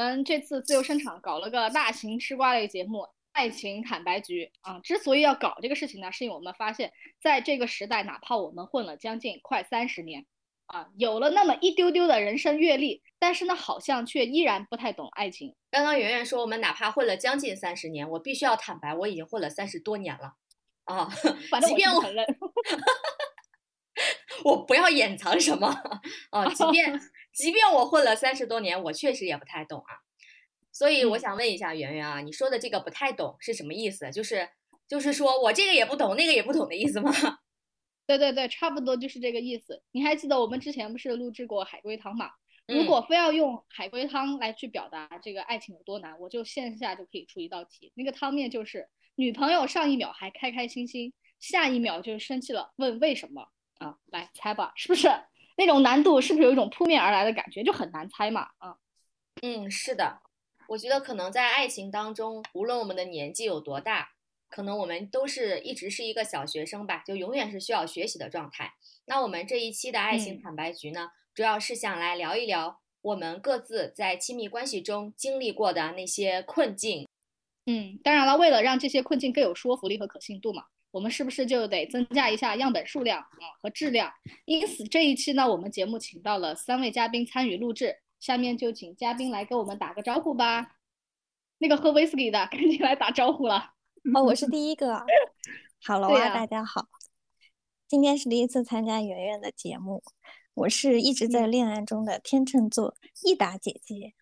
们这次自由声场搞了个大型吃瓜类节目《爱情坦白局》啊。之所以要搞这个事情呢，是因为我们发现，在这个时代，哪怕我们混了将近快三十年啊，有了那么一丢丢的人生阅历，但是呢，好像却依然不太懂爱情。刚刚圆圆说，我们哪怕混了将近三十年，我必须要坦白，我已经混了三十多年了啊。反正我我不承认。我不要掩藏什么啊，即便 即便我混了三十多年，我确实也不太懂啊。所以我嗯想问一下圆圆啊，你说的这个不太懂是什么意思？就是就是说我这个也不懂，那个也不懂的意思吗？对对对，差不多就是这个意思。你还记得我们之前不是录制过海龟汤嘛？如嗯果非要用海龟汤来去表达这个爱情有多难，我就线下就可以出一道题。那个汤面就是女朋友上一秒还开开心心，下一秒就生气了，问为什么啊？来猜吧，是不是那种难度？是不是有一种扑面而来的感觉，就很难猜嘛？啊，嗯，是的，我觉得可能在爱情当中，无论我们的年纪有多大，可能我们都是一直是一个小学生吧，就永远是需要学习的状态。那我们这一期的爱情嗯坦白局呢，主要是想来聊一聊我们各自在亲密关系中经历过的那些困境。嗯，当然了，为了让这些困境更有说服力和可信度嘛，我们是不是就得增加一下样本数量啊和质量？因此这一期呢，我们节目请到了三位嘉宾参与录制，下面就请嘉宾来给我们打个招呼吧。那个喝威士忌的，赶紧来打招呼了。哦，我是第一个。Hello 啊，大家好，今天是第一次参加圆圆的节目，我是一直在嗯恋爱中的天秤座益达姐姐。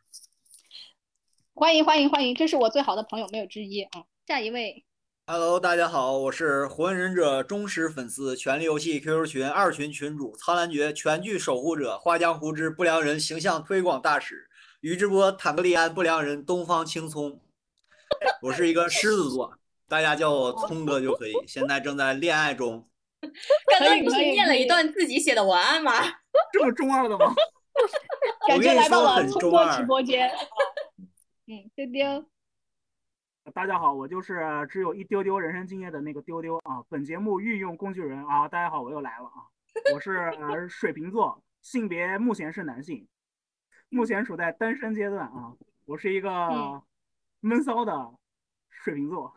欢迎欢迎欢迎，这是我最好的朋友，没有之一啊。下一位，Hello，大家好，我是《火影忍者》忠实粉丝，权力游戏 QQ 群二群群主，苍兰诀全剧守护者，花江湖之不良人形象推广大使，宇智波坦格利安不良人，东方青葱。我是一个狮子座，大家叫我聪哥就可以。现在正在恋爱中，刚刚你是念了一段自己写的文案吗？这么中二的吗？感觉跟你来到了说很聪哥中二直播间。啊 嗯，丢丢，大家好，我就是只有一丢丢人生经验的那个丢丢啊。本节目运用工具人啊，大家好，我又来了啊。我是呃水瓶座，性别目前是男性，目前处在单身阶段啊。我是一个嗯闷骚的水瓶座。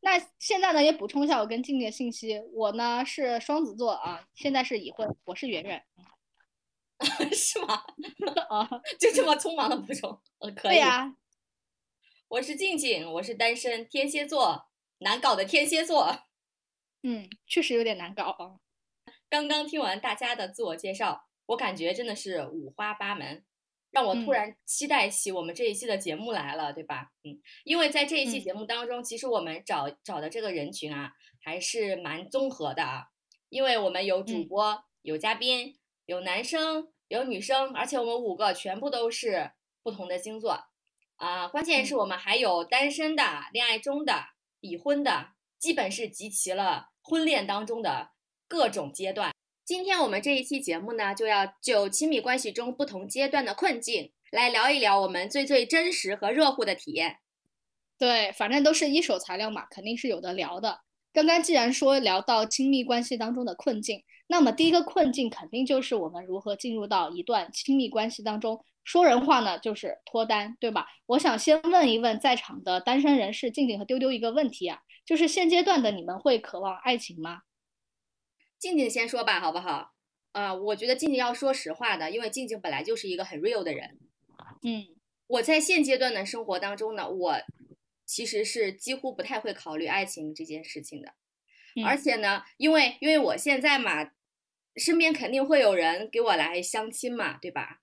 那现在呢也补充一下我跟静静的信息，我呢是双子座啊，现在是已婚，我是圆圆 是吗？啊。就这么匆忙的补充？呃，可以。对呀、我是静静，我是单身天蝎座，难搞的天蝎座。嗯，确实有点难搞啊。刚刚听完大家的自我介绍，我感觉真的是五花八门，让我突嗯然期待起我们这一期的节目来了，对吧？嗯，因为在这一期嗯节目当中，其实我们找找的这个人群啊，还是蛮综合的啊，因为我们有主嗯播、有嘉宾、有男生、有女生，而且我们五个全部都是不同的星座啊、关键是嗯我们还有单身的、恋爱中的、已婚的，基本是集齐了婚恋当中的各种阶段。今天我们这一期节目呢，就要就亲密关系中不同阶段的困境来聊一聊我们最最真实和热乎的体验。对，反正都是一手材料嘛，肯定是有的聊的。刚刚既然说聊到亲密关系当中的困境，那么第一个困境肯定就是我们如何进入到一段亲密关系当中。说人话呢，就是脱单，对吧？我想先问一问在场的单身人士静静和丢丢一个问题啊，就是现阶段的你们会渴望爱情吗？静静先说吧，好不好？啊、我觉得静静要说实话的，因为静静本来就是一个很 real 的人。嗯我在现阶段的生活当中呢，我其实是几乎不太会考虑爱情这件事情的。而嗯且呢，因为因为我现在嘛，身边肯定会有人给我来相亲嘛，对吧？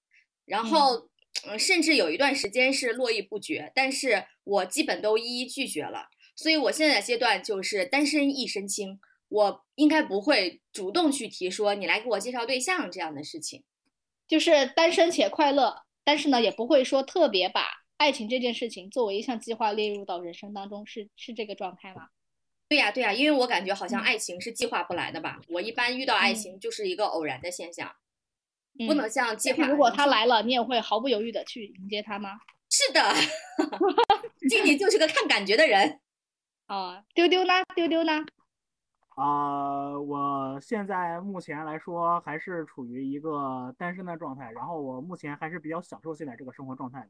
然后，嗯，甚至有一段时间是络绎不绝，但是我基本都一一拒绝了。所以我现在的阶段就是单身一身轻，我应该不会主动去提说你来给我介绍对象这样的事情。就是单身且快乐，但是呢，也不会说特别把爱情这件事情作为一项计划列入到人生当中，是是这个状态吗？对呀，对呀，因为我感觉好像嗯爱情是计划不来的吧。我一般遇到爱嗯情就是一个偶然的现象，嗯不能像计划。如果他来了，你也会毫不犹豫的去迎接他吗？是的，经理就是个看感觉的人。啊，丢丢呢？丢丢呢？啊、我现在目前来说还是处于一个单身的状态，然后我目前还是比较享受现在这个生活状态的，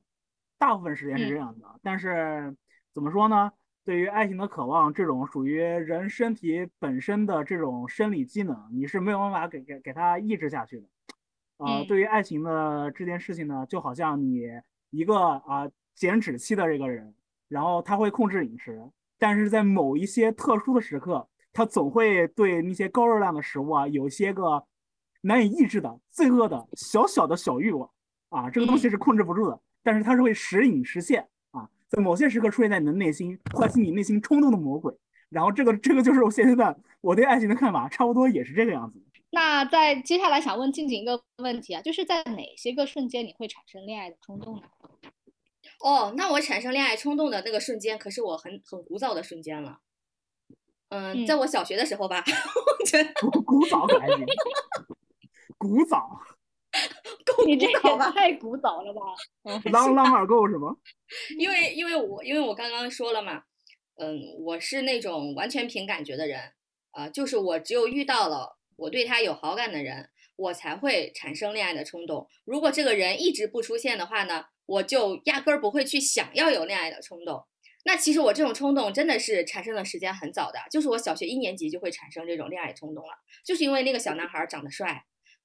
大部分时间是这嗯样的。但是怎么说呢？对于爱情的渴望，这种属于人身体本身的这种生理机能，你是没有办法给给给它抑制下去的。呃，嗯对于爱情的这件事情呢，就好像你一个啊、减脂期的这个人，然后他会控制饮食，但是在某一些特殊的时刻，他总会对那些高热量的食物啊，有些个难以抑制的罪恶的小小的小欲望啊，这个东西是控制不住的，但是它是会时隐时现啊，在某些时刻出现在你的内心，唤醒你内心冲动的魔鬼。然后这个这个就是我现阶段我对爱情的看法，差不多也是这个样子。那在接下来想问静静一个问题啊，就是在哪些个瞬间你会产生恋爱的冲动呢？哦，那我产生恋爱冲动的那个瞬间，可是我很很古早的瞬间了。嗯，在嗯我小学的时候吧，我觉得古古早可还行，古早 够你这古早吧。也太古早了吧？嗯朗朗尔够什么？因为因为我因为我刚刚说了嘛，嗯，我是那种完全凭感觉的人，啊、就是我只有遇到了我对他有好感的人，我才会产生恋爱的冲动。如果这个人一直不出现的话呢，我就压根儿不会去想要有恋爱的冲动。那其实我这种冲动真的是产生的时间很早的，就是我小学一年级就会产生这种恋爱冲动了，就是因为那个小男孩儿长得帅，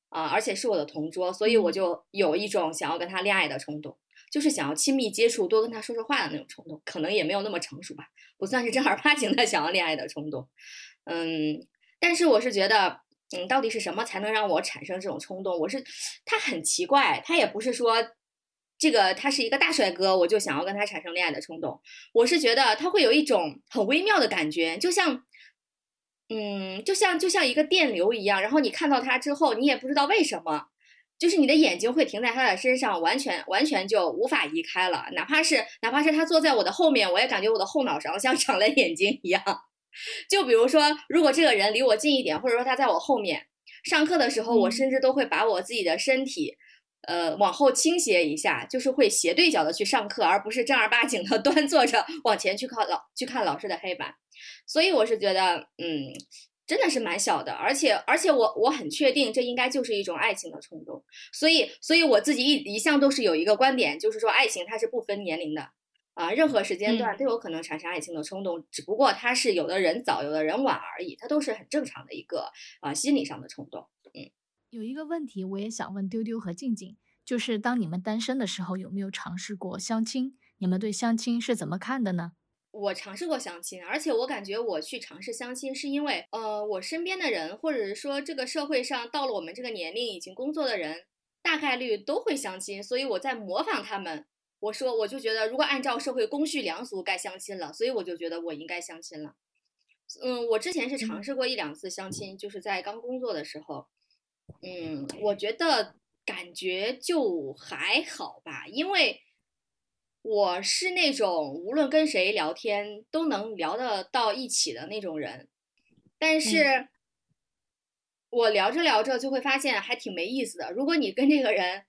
啊、而且是我的同桌，所以我就有一种想要跟他恋爱的冲动。就是想要亲密接触，多跟他说说话的那种冲动，可能也没有那么成熟吧，不算是正儿八经的想要恋爱的冲动。嗯，但是我是觉得，嗯，到底是什么才能让我产生这种冲动？我是，他很奇怪，他也不是说这个他是一个大帅哥，我就想要跟他产生恋爱的冲动。我是觉得他会有一种很微妙的感觉，就像。嗯，就像就像一个电流一样，然后你看到他之后，你也不知道为什么，就是你的眼睛会停在他的身上，完全完全就无法移开了。哪怕是哪怕是他坐在我的后面，我也感觉我的后脑勺像 长了眼睛一样。就比如说，如果这个人离我近一点，或者说他在我后面，上课的时候，我嗯甚至都会把我自己的身体，呃，往后倾斜一下，就是会斜对角的去上课，而不是正儿八经的 端坐着往前去靠老去看老师的黑板。所以我是觉得，嗯，真的是蛮小的，而且而且我我很确定，这应该就是一种爱情的冲动。所以所以我自己一一向都是有一个观点，就是说爱情它是不分年龄的。啊，任何时间段嗯都有可能产生爱情的冲动，只不过它是有的人早，有的人晚而已，它都是很正常的一个啊心理上的冲动。嗯有一个问题，我也想问丢丢和静静，就是当你们单身的时候，有没有尝试过相亲？你们对相亲是怎么看的呢？我尝试过相亲，而且我感觉我去尝试相亲是因为，呃，我身边的人，或者是说这个社会上到了我们这个年龄已经工作的人，大概率都会相亲，所以我在模仿他们。我说，我就觉得如果按照社会公序良俗该相亲了，所以我就觉得我应该相亲了。嗯，我之前是尝试过一两次相亲，就是在刚工作的时候，嗯，我觉得感觉就还好吧，因为我是那种无论跟谁聊天都能聊得到一起的那种人，但是我聊着聊着就会发现还挺没意思的。如果你跟这个人，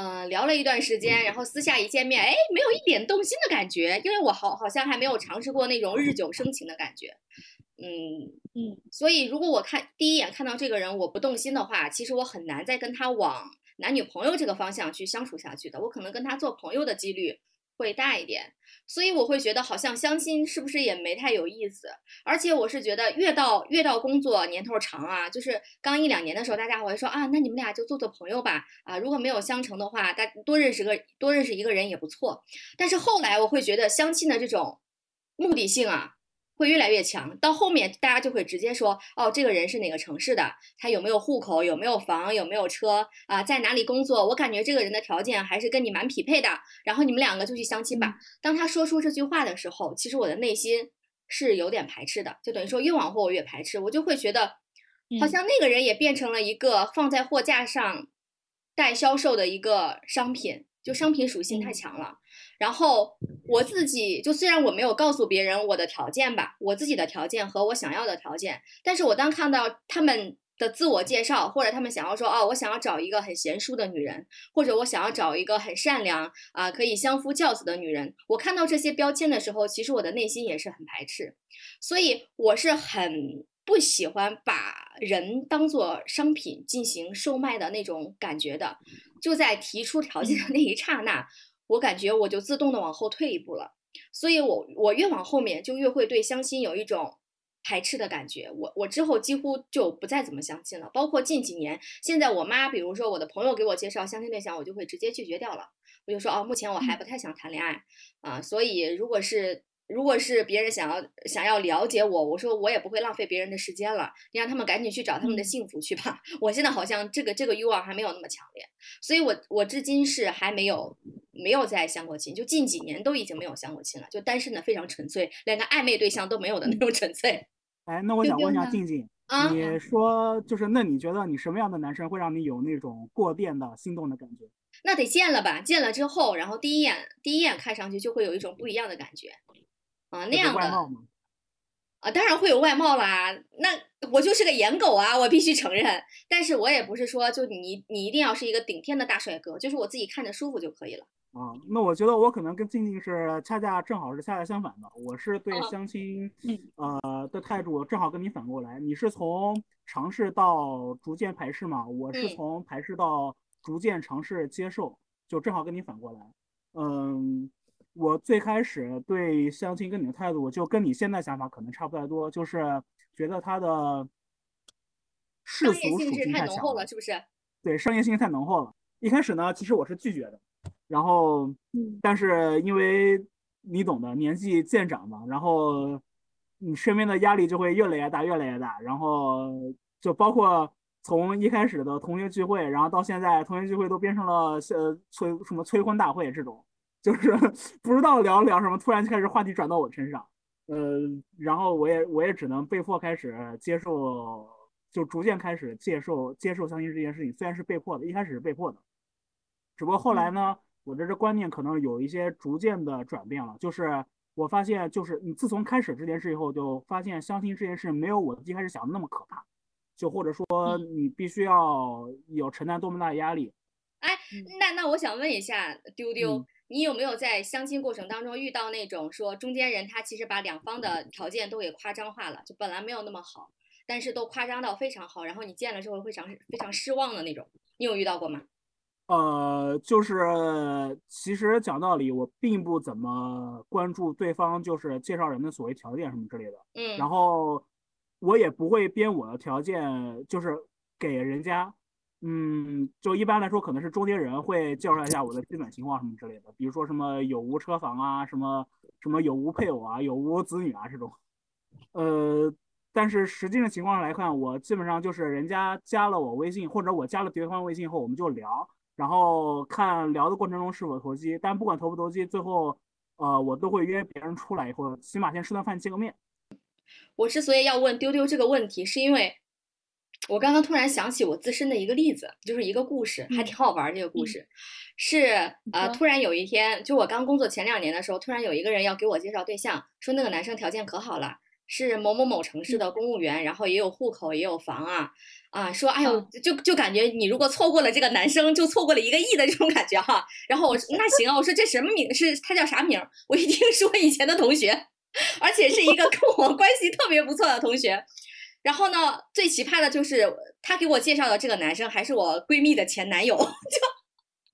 嗯、聊了一段时间，然后私下一见面，哎，没有一点动心的感觉，因为我好好像还没有尝试过那种日久生情的感觉，嗯，嗯，所以如果我看第一眼看到这个人我不动心的话，其实我很难再跟他往男女朋友这个方向去相处下去的。我可能跟他做朋友的几率会大一点，所以我会觉得好像相亲是不是也没太有意思。而且我是觉得越到越到工作年头长啊，就是刚一两年的时候，大家会说啊，那你们俩就做做朋友吧，啊，如果没有相成的话，大多认识个多认识一个人也不错。但是后来我会觉得相亲的这种目的性啊，会越来越强。到后面大家就会直接说，哦，这个人是哪个城市的，他有没有户口，有没有房，有没有车啊，在哪里工作？我感觉这个人的条件还是跟你蛮匹配的，然后你们两个就去相亲吧。当他说出这句话的时候，其实我的内心是有点排斥的，就等于说越往后我越排斥，我就会觉得，好嗯像那个人也变成了一个放在货架上待销售的一个商品，就商品属性太嗯强了。然后我自己就虽然我没有告诉别人我的条件吧，我自己的条件和我想要的条件，但是我当看到他们的自我介绍，或者他们想要说哦，我想要找一个很贤淑的女人，或者我想要找一个很善良啊，可以相夫教子的女人，我看到这些标签的时候，其实我的内心也是很排斥，所以我是很不喜欢把人当做商品进行售卖的那种感觉的。就在提出条件的那一刹那，我感觉我就自动的往后退一步了，所以我我越往后面就越会对相亲有一种排斥的感觉。我我之后几乎就不再怎么相亲了，包括近几年，现在我妈比如说我的朋友给我介绍相亲对象，我就会直接拒绝掉了。我就说哦，目前我还不太想谈恋爱啊，所以如果是。如果是别人想要想要了解我，我说我也不会浪费别人的时间了，你让他们赶紧去找他们的幸福去吧。我现在好像这个这个欲望还没有那么强烈，所以我我至今是还没有没有再相过亲，就近几年都已经没有相过亲了，就单身的非常纯粹，连个暧昧对象都没有的那种纯粹。哎，那我想问一下静静，你说就是那你觉得你什么样的男生会让你有那种过电的心动的感觉？那得见了吧，见了之后，然后第一眼第一眼看上去就会有一种不一样的感觉。啊，那样的啊，当然会有外貌啦。那我就是个颜狗啊，我必须承认。但是我也不是说就你你一定要是一个顶天的大帅哥，就是我自己看着舒服就可以了。啊，那我觉得我可能跟静静是恰恰正好是恰恰相反的。我是对相亲呃的态度正好跟你反过来。你是从尝试到逐渐排斥嘛？我是从排斥到逐渐尝试接受，就正好跟你反过来。嗯。我最开始对相亲跟你的态度，就跟你现在想法可能差不太多，就是觉得他的世俗属性太浓厚了，是不是？对，商业性太浓厚了。一开始呢，其实我是拒绝的，然后，但是因为你懂的，年纪渐长嘛，然后你身边的压力就会越来越大，越来越大，然后就包括从一开始的同学聚会，然后到现在同学聚会都变成了呃催什么催婚大会这种。就是 不知道聊聊什么，突然就开始话题转到我身上，呃，然后我也我也只能被迫开始接受，就逐渐开始接受接受相亲这件事情，虽然是被迫的，一开始是被迫的，只不过后来呢，我这这观念可能有一些逐渐的转变了，就是我发现，就是你自从开始这件事以后，就发现相亲这件事没有我一开始想的那么可怕，就或者说你必须要有承担多么大的压力。哎，那那我想问一下丢丢。你有没有在相亲过程当中遇到那种说中间人他其实把两方的条件都给夸张化了，就本来没有那么好，但是都夸张到非常好，然后你见了之后非常非常失望的那种，你有遇到过吗？呃，就是其实讲道理，我并不怎么关注对方就是介绍人的所谓条件什么之类的，嗯，然后我也不会编我的条件，就是给人家。嗯，就一般来说，可能是中间人会介绍一下我的基本情况什么之类的，比如说什么有无车房啊，什么什么有无配偶啊，有无子女啊这种。呃，但是实际的情况来看，我基本上就是人家加了我微信，或者我加了对方微信后，我们就聊，然后看聊的过程中是否投机。但不管投不投机，最后呃，我都会约别人出来以后，起码先吃顿饭见个面。我之所以要问丢丢这个问题，是因为。我刚刚突然想起我自身的一个例子，就是一个故事，还挺好玩。这个故事是呃，突然有一天，就我刚工作前两年的时候，突然有一个人要给我介绍对象，说那个男生条件可好了，是某某某城市的公务员，然后也有户口，也有房啊啊，说哎呦，就就感觉你如果错过了这个男生，就错过了一个亿的这种感觉哈。然后我说那行啊，我说这什么名？是他叫啥名？我一听是我以前的同学，而且是一个跟我关系特别不错的同学。然后呢，最奇葩的就是他给我介绍的这个男生还是我闺蜜的前男友，就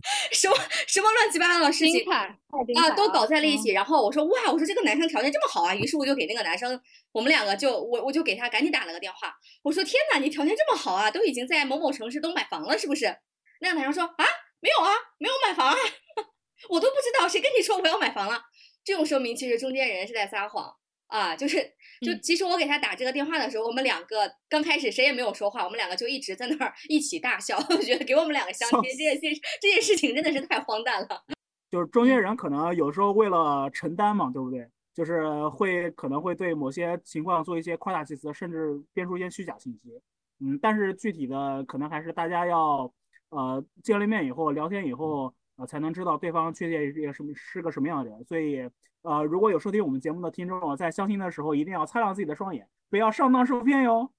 什么什么乱七八糟的事情啊，都搞在了一起。然后我说哇，我说这个男生条件这么好啊，于是我就给那个男生，我们两个就我我就给他赶紧打了个电话，我说天哪，你条件这么好啊，都已经在某某城市都买房了是不是？那个男生说啊，没有啊，没有买房啊，我都不知道谁跟你说我要买房了，这种说明其实中间人是在撒谎。啊，就是，就其实我给他打这个电话的时候，我们两个刚开始谁也没有说话，我们两个就一直在那儿一起大笑，我觉得给我们两个相亲这件事这件事情真的是太荒诞了。就是中间人可能有时候为了承担嘛，对不对？就是会可能会对某些情况做一些夸大其词，甚至编出一些虚假信息。嗯，但是具体的可能还是大家要呃见了面以后聊天以后，呃，才能知道对方确切是个什么是个什么样的人。所以，呃，如果有收听我们节目的听众，在相亲的时候一定要擦亮自己的双眼，不要上当受骗哟。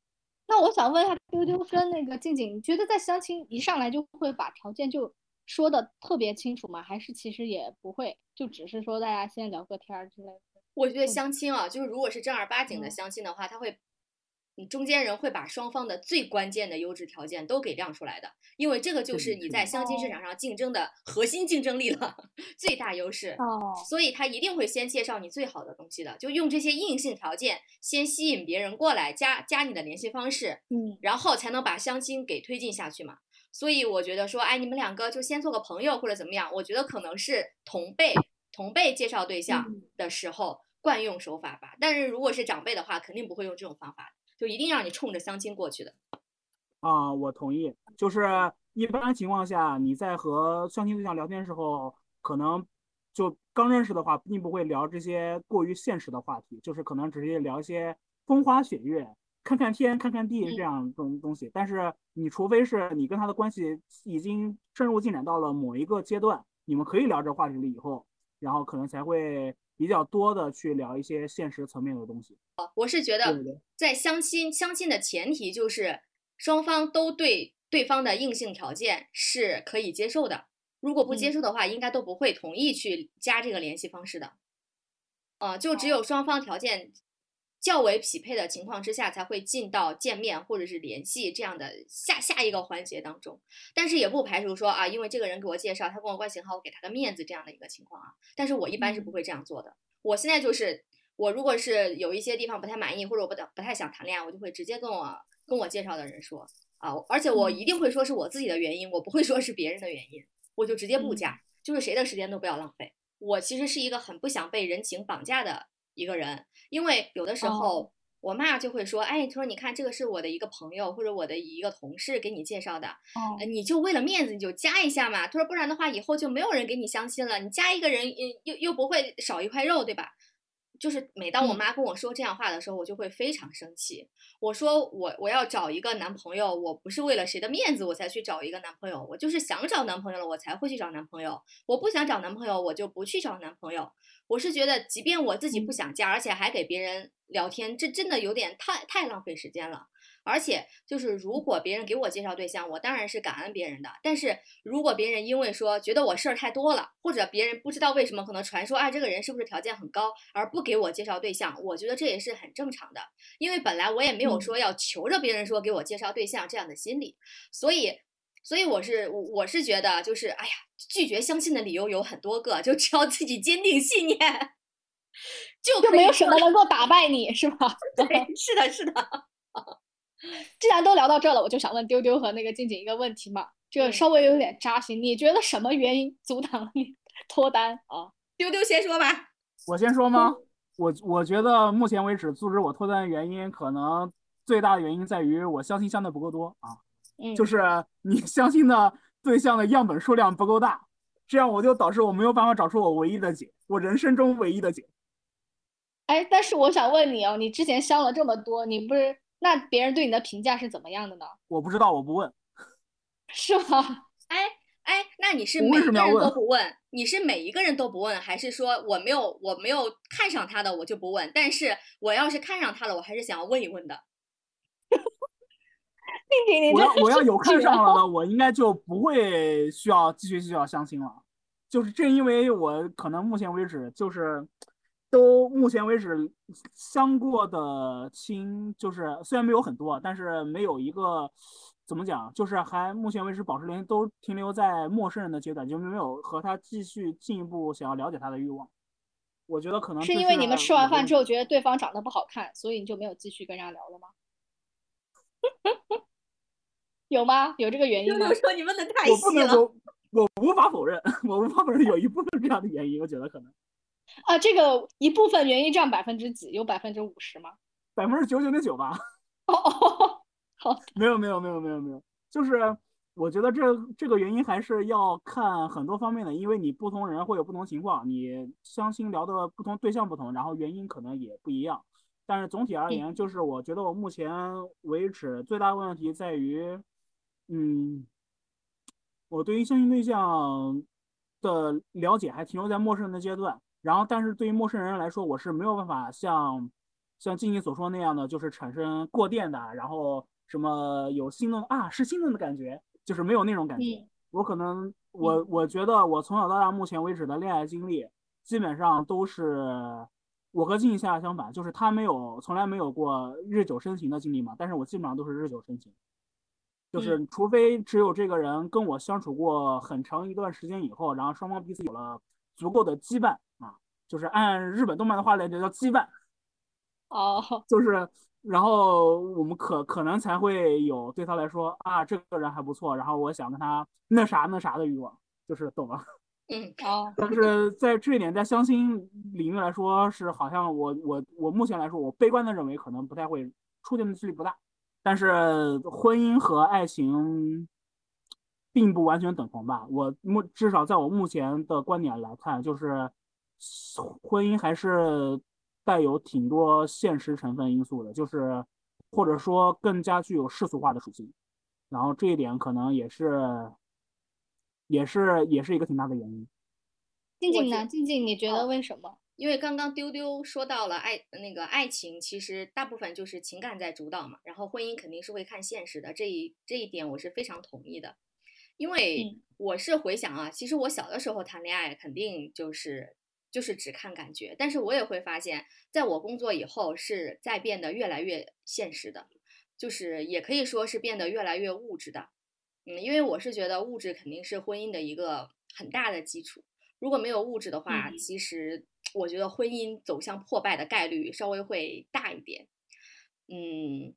那我想问一下丢丢跟那个静静，你觉得在相亲一上来就会把条件就说的特别清楚吗？还是其实也不会，就只是说大家先聊个天儿之类的？我觉得相亲啊，就是如果是正儿八经的嗯相亲的话，他会，你中间人会把双方的最关键的优质条件都给亮出来的，因为这个就是你在相亲市场上竞争的核心竞争力了，最大优势。哦，所以他一定会先介绍你最好的东西的，就用这些硬性条件先吸引别人过来加加你的联系方式，嗯，然后才能把相亲给推进下去嘛。所以我觉得说，哎，你们两个就先做个朋友或者怎么样，我觉得可能是同辈同辈介绍对象嗯的时候惯用手法吧。但是如果是长辈的话，肯定不会用这种方法，就一定让你冲着相亲过去的。啊，我同意。就是一般情况下，你在和相亲对象聊天的时候，可能就刚认识的话，并不会聊这些过于现实的话题，就是可能直接聊一些风花雪月、看看天、看看地这样东东西。但是你除非是你跟他的关系已经深入进展到了某一个阶段，你们可以聊这话题了以后，然后可能才会比较多的去聊一些现实层面的东西。我是觉得在相亲相亲的前提就是双方都对对方的硬性条件是可以接受的，如果不接嗯受的话，应该都不会同意去加这个联系方式的。啊、就只有双方条件较为匹配的情况之下，才会进到见面或者是联系这样的下下一个环节当中。但是也不排除说啊，因为这个人给我介绍，他跟我关系很好，我给他个面子这样的一个情况啊。但是我一般是不会这样做的。我现在就是，我如果是有一些地方不太满意，或者我不太不太想谈恋爱，我就会直接跟我跟我介绍的人说啊，而且我一定会说是我自己的原因，我不会说是别人的原因，我就直接不加，就是谁的时间都不要浪费。我其实是一个很不想被人情绑架的一个人，因为有的时候。我妈就会说，哎，她说你看这个是我的一个朋友或者我的一个同事给你介绍的，你就为了面子你就加一下嘛。她说不然的话以后就没有人给你相亲了，你加一个人，嗯，又又不会少一块肉，对吧？就是每当我嗯妈跟我说这样话的时候，我就会非常生气。我说我我要找一个男朋友，我不是为了谁的面子我才去找一个男朋友，我就是想找男朋友了，我才会去找男朋友。我不想找男朋友，我就不去找男朋友。我是觉得，即便我自己不想加，而且还给别人聊天，这真的有点太太浪费时间了。而且就是，如果别人给我介绍对象，我当然是感恩别人的。但是如果别人因为说觉得我事儿太多了，或者别人不知道为什么可能传说啊这个人是不是条件很高，而不给我介绍对象，我觉得这也是很正常的。因为本来我也没有说要求着别人说给我介绍对象这样的心理，所以，所以我是我我是觉得就是哎呀，拒绝相亲的理由有很多个，就只要自己坚定信念，就就没有什么能够打败你，是吧？对，是的，是的。既然都聊到这儿了，我就想问丢丢和那个静静一个问题嘛，这个嗯稍微有点扎心。你觉得什么原因阻挡了你脱单啊？丢丢先说吧。我先说吗？我我觉得目前为止阻止我脱单的原因，可能最大的原因在于我相亲相的不够多啊，嗯，就是 你相亲的对象的样本数量不够大，这样我就导致我没有办法找出我唯一的解，我人生中唯一的解。哎，但是我想问你哦，你之前相了这么多，你不是那别人对你的评价是怎么样的呢？我不知道，我不问。是吗？哎哎，那你是每一个人都不问？你是每一个人都不问，还是说我没有我没有看上他的我就不问？但是我要是看上他了，我还是想要问一问的。我要我要有看上了的，我应该就不会需要继续需要相亲了。就是正因为我可能目前为止就是都目前为止相过的亲，就是虽然没有很多，但是没有一个怎么讲，就是还目前为止保持联系都停留在陌生人的阶段，就没有和他继续进一步想要了解他的欲望。我觉得可能这是因为你们吃完饭之后觉得对方长得不好看，所以你就没有继续跟人家聊了吗？有吗？有这个原因吗丢丢？说你问的太我不细了。能我我无法否认，我无法否认有一部分这样的原因，我觉得可能啊，这个一部分原因占百分之几？有百分之五十吗？百分之九九点九吧。哦 哦，好，没有没有没有没有没有，就是我觉得这这个原因还是要看很多方面的，因为你不同人会有不同情况，你相亲聊的不同对象不同，然后原因可能也不一样。但是总体而言，就是我觉得我目前为止最大问题在于，嗯，我对于相亲对象的了解还停留在陌生人的阶段。然后，但是对于陌生人来说，我是没有办法像像静静所说那样的，就是产生过电的，然后什么有心动啊，是心动的感觉，就是没有那种感觉。嗯我可能我我觉得我从小到大目前为止的恋爱经历，基本上都是我和静静恰恰相反，就是他没有从来没有过日久生情的经历嘛，但是我基本上都是日久生情。就是除非只有这个人跟我相处过很长一段时间以后，然后双方彼此有了足够的羁绊啊，就是按日本动漫的话来讲叫羁绊，哦，就是然后我们可可能才会有对他来说啊这个人还不错，然后我想跟他那啥那啥的欲望，就是懂了。嗯，哦，但是在这一点，在相亲领域来说，是好像我我我目前来说，我悲观的认为可能不太会出现的几率不大。但是婚姻和爱情并不完全等同吧？我目至少在我目前的观点来看，就是婚姻还是带有挺多现实成分因素的，就是或者说更加具有世俗化的属性。然后这一点可能也是也是也是一个挺大的原因。静静呢？静静，你觉得哦为什么？因为刚刚丢丢说到了爱那个爱情，其实大部分就是情感在主导嘛，然后婚姻肯定是会看现实的，这一这一点我是非常同意的。因为嗯我是回想啊，其实我小的时候谈恋爱肯定就是就是只看感觉，但是我也会发现，在我工作以后是在变得越来越现实的，就是也可以说是变得越来越物质的。嗯，因为我是觉得物质肯定是婚姻的一个很大的基础。如果没有物质的话，嗯其实我觉得婚姻走向破败的概率稍微会大一点。嗯，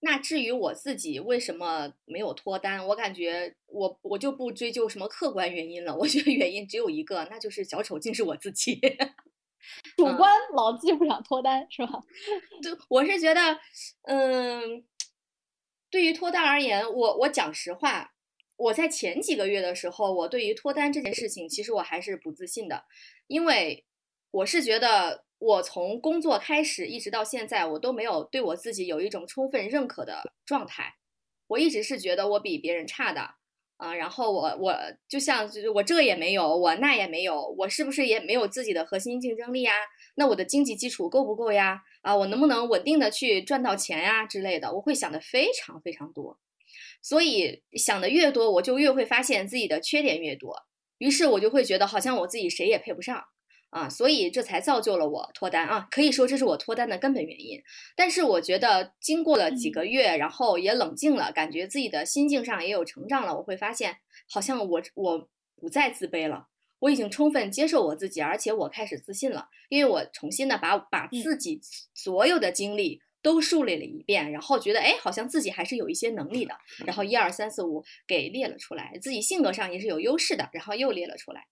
那至于我自己为什么没有脱单，我感觉我我就不追究什么客观原因了，我觉得原因只有一个，那就是小丑竟是我自己。嗯主观老子就不想脱单，是吧？对，我是觉得，嗯，对于脱单而言，我我讲实话，我在前几个月的时候，我对于脱单这件事情，其实我还是不自信的，因为我是觉得我从工作开始一直到现在，我都没有对我自己有一种充分认可的状态，我一直是觉得我比别人差的。啊，然后我我就像就是我这也没有，我那也没有，我是不是也没有自己的核心竞争力呀？那我的经济基础够不够呀？啊，我能不能稳定的去赚到钱呀之类的？我会想的非常非常多，所以想的越多，我就越会发现自己的缺点越多，于是我就会觉得好像我自己谁也配不上啊，所以这才造就了我脱单啊，可以说这是我脱单的根本原因。但是我觉得经过了几个月，然后也冷静了，感觉自己的心境上也有成长了，我会发现好像我我不再自卑了。我已经充分接受我自己，而且我开始自信了，因为我重新的把把自己所有的经历都梳理了一遍，然后觉得哎，好像自己还是有一些能力的，然后一二三四五给列了出来，自己性格上也是有优势的，然后又列了出来。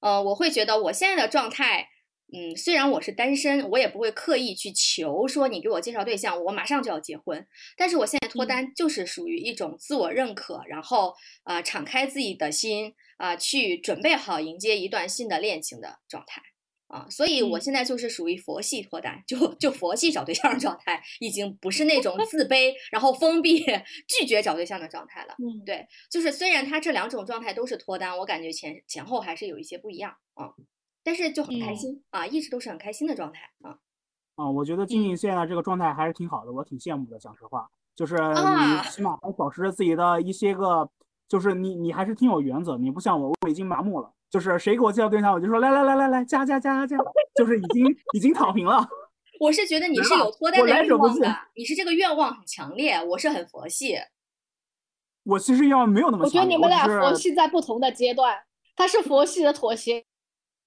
呃，我会觉得我现在的状态，嗯，虽然我是单身，我也不会刻意去求说你给我介绍对象，我马上就要结婚。但是我现在脱单就是属于一种自我认可，然后啊、呃敞开自己的心啊、去准备好迎接一段新的恋情的状态啊。所以我嗯现在就是属于佛系脱单，就就佛系找对象的状态，已经不是那种自卑然后封闭拒绝找对象的状态了。嗯，对，就是虽然他这两种状态都是脱单，我感觉前前后还是有一些不一样啊，但是就很开嗯心、啊，一直都是很开心的状态啊。啊，我觉得静嗯静现在这个状态还是挺好的，我挺羡慕的。讲实话，就是啊你起码还保持着自己的一些个，就是你你还是挺有原则，你不像我，我已经麻木了。就是谁给我介绍对象，我就说来来来来来加加加加，就是已经已经躺平了。我是觉得你是有脱单的欲望的，你是这个愿望很强烈，我是很佛系。我其实要没有那么我觉得，你们俩佛系在不同的阶段，他是佛系的妥协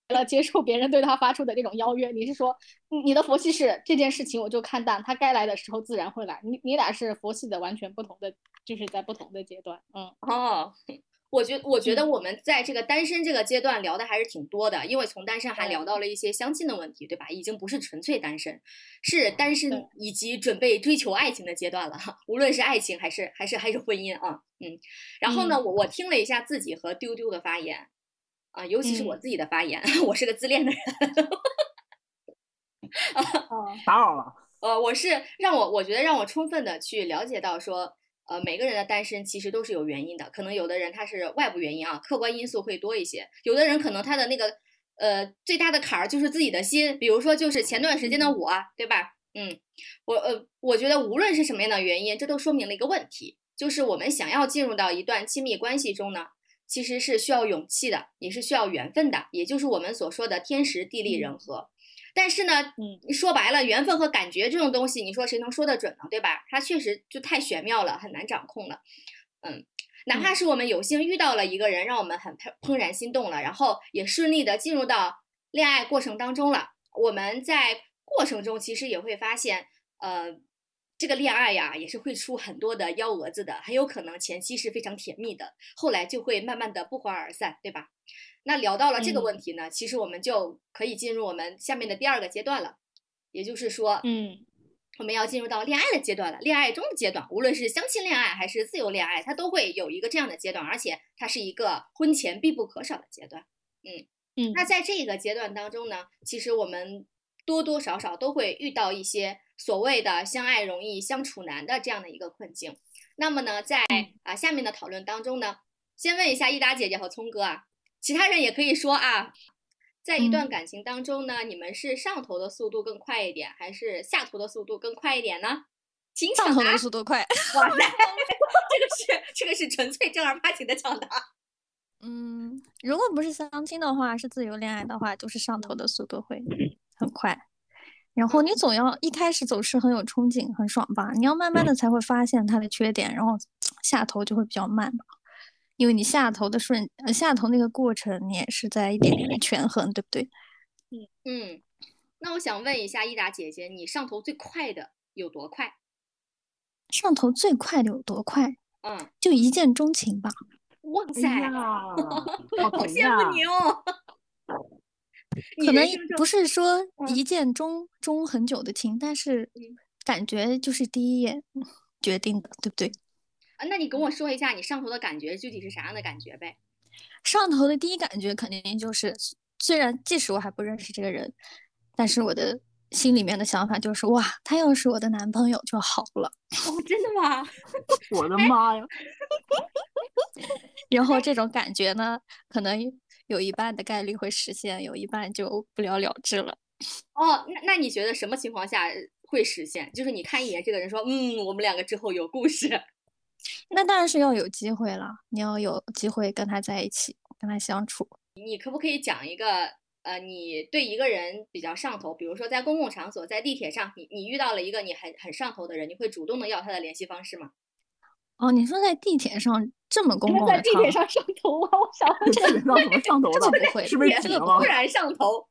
了接受别人对他发出的这种邀约，你是说你你的佛系是这件事情我就看淡，他该来的时候自然会来。你你俩是佛系的完全不同的，就是在不同的阶段，嗯哦，我觉我觉得嗯我们在这个单身这个阶段聊的还是挺多的，因为从单身还聊到了一些相亲的问题，对吧？已经不是纯粹单身，是单身以及准备追求爱情的阶段了哈。无论是爱情还是还是还是婚姻啊，嗯。然后呢，嗯我我听了一下自己和丢丢的发言，啊，尤其是我嗯自己的发言，我是个自恋的人。哦 打扰了。呃，我是让我我觉得让我充分的去了解到说，呃，每个人的单身其实都是有原因的，可能有的人他是外部原因啊，客观因素会多一些，有的人可能他的那个呃最大的坎儿就是自己的心，比如说就是前段时间的我，对吧？嗯，我呃，我觉得无论是什么样的原因，这都说明了一个问题，就是我们想要进入到一段亲密关系中呢，其实是需要勇气的，也是需要缘分的，也就是我们所说的天时地利人和。但是呢，嗯，说白了，缘分和感觉这种东西，你说谁能说得准呢？对吧？它确实就太玄妙了，很难掌控了。嗯，哪怕是我们有幸遇到了一个人，让我们很怦怦然心动了，然后也顺利的进入到恋爱过程当中了，我们在过程中其实也会发现，呃，这个恋爱呀，也是会出很多的幺蛾子的，很有可能前期是非常甜蜜的，后来就会慢慢的不欢而散，对吧？那聊到了这个嗯问题呢，其实我们就可以进入我们下面的第二个阶段了，也就是说，嗯我们要进入到恋爱的阶段了。恋爱中的阶段，无论是相亲恋爱还是自由恋爱，它都会有一个这样的阶段，而且它是一个婚前必不可少的阶段。嗯嗯，那在这个阶段当中呢，其实我们多多少少都会遇到一些所谓的相爱容易相处难的这样的一个困境。那么呢，在啊下面的讨论当中呢，先问一下益达姐姐和聪哥啊，其他人也可以说啊，在一段嗯感情当中呢，你们是上头的速度更快一点，还是下头的速度更快一点呢？请抢答上头的！速度快。哇塞，这个是这个是纯粹正儿八经的抢答。嗯，如果不是相亲的话，是自由恋爱的话，就是上头的速度会很快。然后你总要一开始总是很有憧憬，很爽吧？你要慢慢的才会发现它的缺点，然后下头就会比较慢嘛。因为你下头的瞬，呃，下头那个过程，你也是在一点点的权衡，对不对？嗯嗯，那我想问一下伊达姐姐，你上头最快的有多快？上头最快的有多快？嗯，就一见钟情吧。哇塞，好羡慕！你哦！可能不是说嗯一见钟钟很久的情，但是嗯感觉就是第一眼决定的，对不对？啊，那你跟我说一下你上头的感觉具体是啥样的感觉呗？上头的第一感觉肯定就是，虽然即使我还不认识这个人，但是我的心里面的想法就是，哇，他要是我的男朋友就好了。哦，真的吗？我的妈呀！然后这种感觉呢，可能有一半的概率会实现，有一半就不了了之了。哦，那那你觉得什么情况下会实现？就是你看一眼这个人说，嗯，我们两个之后有故事。那当然是要有机会了，你要有机会跟他在一起，跟他相处。你可不可以讲一个，呃，你对一个人比较上头，比如说在公共场所，在地铁上，你你遇到了一个你很很上头的人，你会主动的要他的联系方式吗？哦，你说在地铁上这么公共的场合，地铁上上头吗？我想问这人上怎么上头的？这个不会是被地铁挤了吗突？然上头，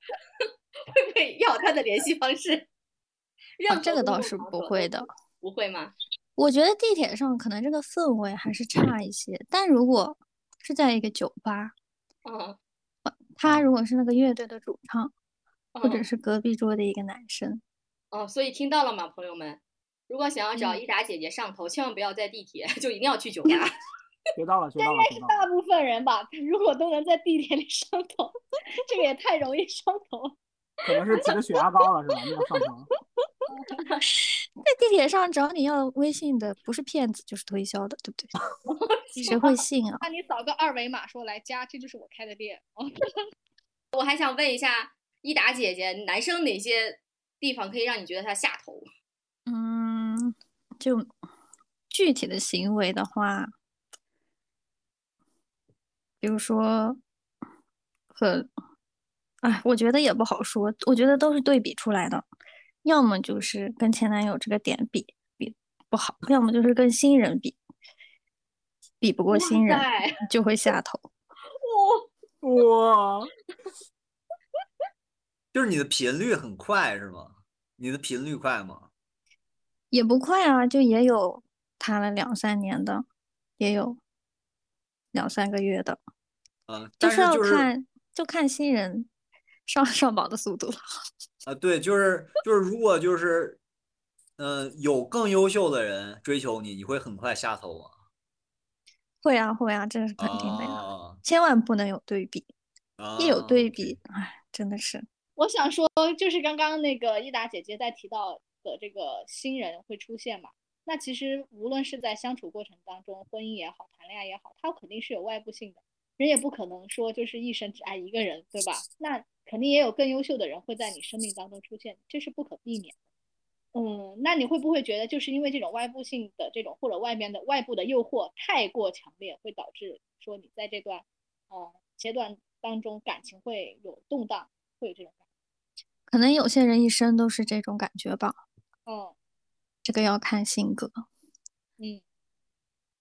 会不会要他的联系方式？让啊，这个倒是不会的。不会吗？我觉得地铁上可能这个氛围还是差一些，但如果是在一个酒吧，嗯他如果是那个乐队的主唱，或者嗯是隔壁桌的一个男生，哦，所以听到了吗，朋友们？如果想要找嗯益达姐姐上头，千万不要在地铁，就一定要去酒吧。学到了，学到了，应该是。大部分人吧，如果都能在地铁里上头，这个也太容易上头了。可能是挤着血压高了，是吧？那个上头。在地铁上找你要微信的不是骗子就是推销的，对不对？谁会信啊？那你扫个二维码说来加，这就是我开的店。哦 我还想问一下伊达姐姐，男生哪些地方可以让你觉得他下头？嗯，就具体的行为的话，比如说和，哎，我觉得也不好说，我觉得都是对比出来的，要么就是跟前男友这个点比比不好，要么就是跟新人比，比不过新人就会下头。哇，就是你的频率很快是吗？你的频率快吗？也不快啊，就也有谈了两三年的，也有两三个月的，嗯，就是要看就看新人上上榜的速度。啊，对，就是就是，如果就是，嗯、有更优秀的人追求你，你会很快下头吗？会啊会啊，这是肯定的呀，啊千万不能有对比，啊，一有对比，哎，真的是。我想说，就是刚刚那个益达姐姐在提到的这个新人会出现嘛？那其实无论是在相处过程当中，婚姻也好，谈恋爱也好，它肯定是有外部性的。人也不可能说就是一生只爱一个人，对吧？那肯定也有更优秀的人会在你生命当中出现，这是不可避免的。嗯，那你会不会觉得就是因为这种外部性的这种或者外面的外部的诱惑太过强烈，会导致说你在这段呃阶段当中感情会有动荡，会有这种感觉？可能有些人一生都是这种感觉吧。嗯这个要看性格，嗯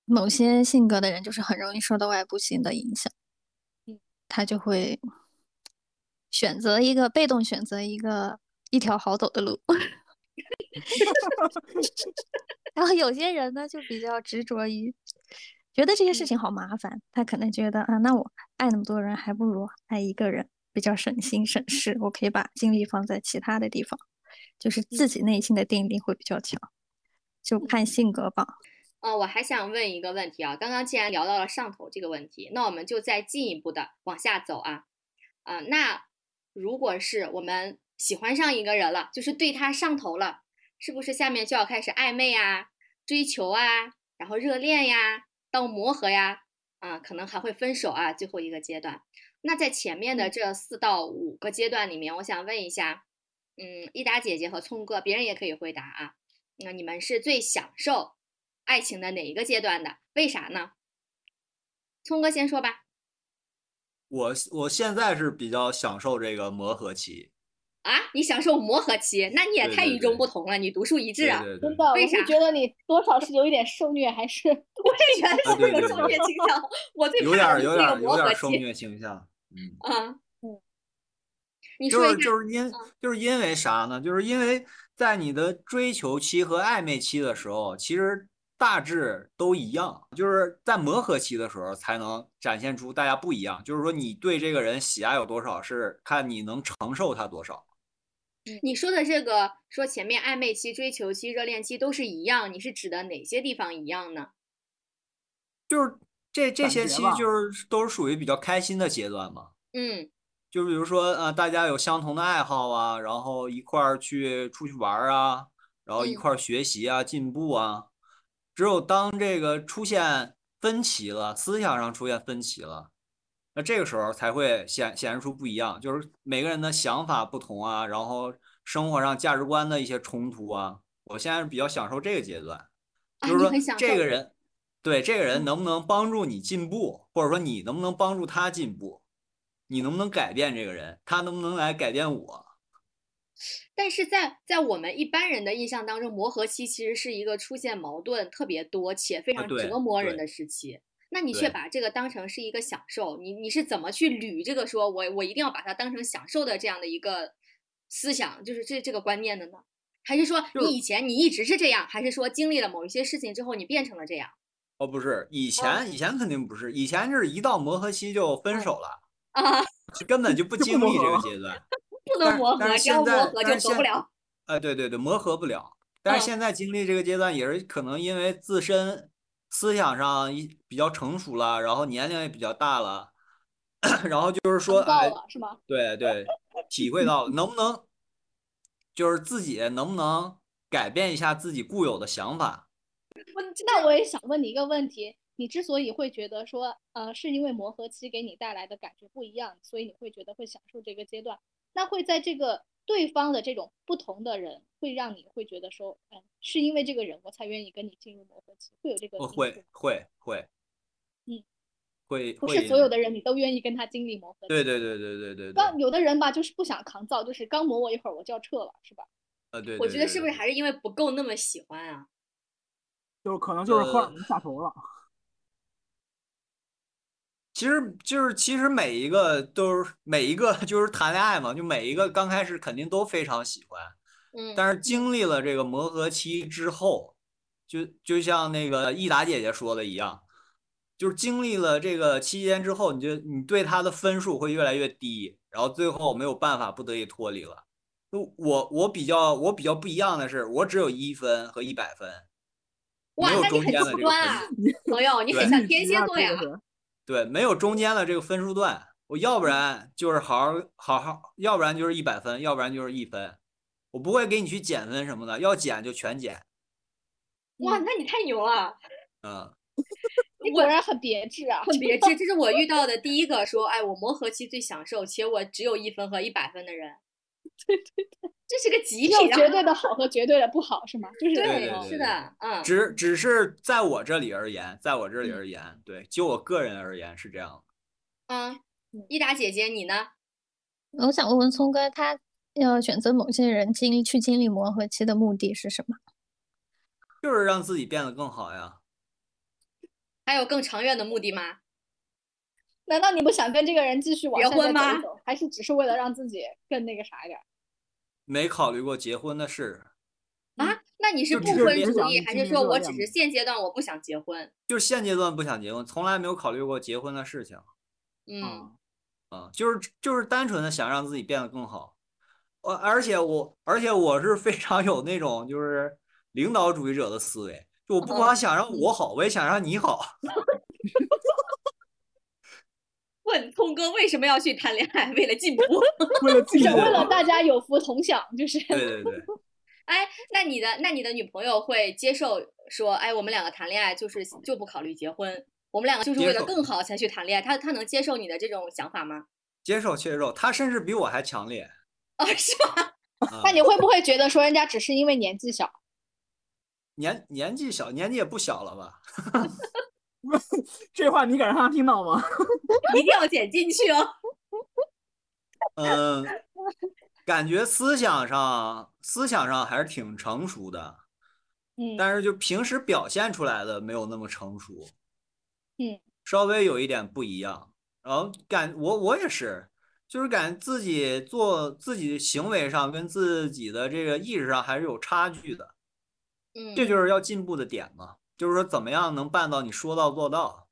某些性格的人就是很容易受到外部性的影响，嗯，他就会选择一个被动选择一个一条好走的路。然后有些人呢，就比较执着于觉得这些事情好麻烦，他可能觉得啊，那我爱那么多人，还不如爱一个人，比较省心省事，我可以把精力放在其他的地方，就是自己内心的定力会比较强，就看性格吧。呃，我还想问一个问题啊，刚刚既然聊到了上头这个问题，那我们就再进一步的往下走啊，啊、那如果是我们喜欢上一个人了，就是对他上头了，是不是下面就要开始暧昧啊、追求啊，然后热恋呀，到磨合呀，啊、可能还会分手啊，最后一个阶段。那在前面的这四到五个阶段里面，我想问一下，嗯，益达姐姐和聪哥，别人也可以回答啊。那你们是最享受爱情的哪一个阶段的？为啥呢？聪哥先说吧。我我现在是比较享受这个磨合期，啊，你享受磨合期，那你也太与众对对对不同了，你独树一帜啊！对对对真，的，为啥觉得你多少是有一点受虐，还是我也觉得是不是有受虐倾向？我最有点有点儿有点个磨合期。儿受虐倾向，嗯。啊嗯，就是就是因就是因为啥呢？就是因为在你的追求期和暧昧期的时候，其实大致都一样，就是在磨合期的时候才能展现出大家不一样。就是说你对这个人喜爱有多少，是看你能承受他多少。你说的这个说前面暧昧期、追求期、热恋期都是一样，你是指的哪些地方一样呢？就是这这些期就是都是属于比较开心的阶段嘛。嗯就比如说，呃，大家有相同的爱好啊，然后一块儿去出去玩儿啊，然后一嗯块儿学习啊，进步啊。只有当这个出现分歧了，思想上出现分歧了，那这个时候才会显显示出不一样，就是每个人的想法不同啊，然后生活上价值观的一些冲突啊。我现在是比较享受这个阶段，啊，就是说这个人，对这个人嗯能不能帮助你进步，或者说你能不能帮助他进步，你能不能改变这个人，他能不能来改变我？但是在在我们一般人的印象当中，磨合期其实是一个出现矛盾特别多且非常折磨人的时期。那你却把这个当成是一个享受，你你是怎么去捋这个说我我一定要把它当成享受的这样的一个思想，就是这这个观念的呢？还是说你以前你一直是这样，还是说经历了某一些事情之后你变成了这样哦，不是，以前以前肯定不是，以前就是一到磨合期就分手了，啊？就根本就不 经历这个阶段。不能磨合，只要磨合就但是现走不了。哎，对对对，磨合不了。但是嗯现在经历这个阶段，也是可能因为自身思想上一比较成熟了，然后年龄也比较大了，然后就是说，到哎，了是吗？对对，体会到了能不能，就是自己能不能改变一下自己固有的想法。那我也想问你一个问题，你之所以会觉得说，呃，是因为磨合期给你带来的感觉不一样，所以你会觉得会享受这个阶段，那会在这个对方的这种不同的人，会让你会觉得说，嗯，是因为这个人我才愿意跟你进入磨合期，会有这个会会会，嗯，会不是所有的人你都愿意跟他经历磨合期。对对对对对对对，刚有的人吧，就是不想扛造，就是刚磨我一会儿我就要撤了，是吧？呃对，我觉得是不是还是因为不够那么喜欢啊？就是可能就是荷尔呃蒙下头了。其实就是其实每一个都是每一个就是谈恋爱嘛，就每一个刚开始肯定都非常喜欢，嗯，但是经历了这个磨合期之后，就就像那个益达姐姐说的一样，就是经历了这个期间之后，你就你对他的分数会越来越低，然后最后没有办法不得已脱离了。就我我比较我比较不一样的是，我只有一分和一百分，哇，没有那你很中间的这个极端啊，朋友，你很像天蝎啊座呀对，没有中间的这个分数段，我要不然就是好好好好，要不然就是一百分，要不然就是一分，我不会给你去减分什么的，要减就全减。哇，嗯那你太牛了，嗯，你果然很别致啊！很别致。这是我 遇到的第一个说，哎，我磨合期最享受，且我只有一分和一百分的人。对对对，这是个极有品啊！绝对的好和绝对的不好，是吗？就是对是的，嗯，只只是在我这里而言，在我这里嗯而言，对，就我个人而言是这样的。嗯，伊达姐姐你呢？我想问问聪哥，他要选择某些人经历去经历磨合期的目的是什么？就是让自己变得更好呀。还有更长远的目的吗？难道你不想跟这个人继续往下走结婚吗走走，还是只是为了让自己更那个啥一点儿？没考虑过结婚的事，啊，那你是不婚主义，还是说我只是现阶段我不想结婚？就是现阶段不想结婚，从来没有考虑过结婚的事情。嗯，啊，啊，就是就是单纯的想让自己变得更好。我而且我而且我是非常有那种就是领导主义者的思维，就我不光想让我好，我也想让你好。问聪哥为什么要去谈恋爱？为了进步。为了进步，为了大家有福同享，就是对对对，哎，那你的那你的女朋友会接受说，哎，我们两个谈恋爱就是就不考虑结婚，我们两个就是为了更好才去谈恋爱，她她能接受你的这种想法吗？接受接受，她甚至比我还强烈。啊，是吗？啊那你会不会觉得说人家只是因为年纪小？年年纪小，年纪也不小了吧？这话你敢让他听到吗？一定要剪进去哦。嗯，感觉思想上思想上还是挺成熟的，嗯，但是就平时表现出来的没有那么成熟，嗯，稍微有一点不一样。然后感我我也是，就是感觉自己做自己行为上跟自己的这个意识上还是有差距的，嗯，这就是要进步的点嘛。就是说，怎么样能办到你说到做到？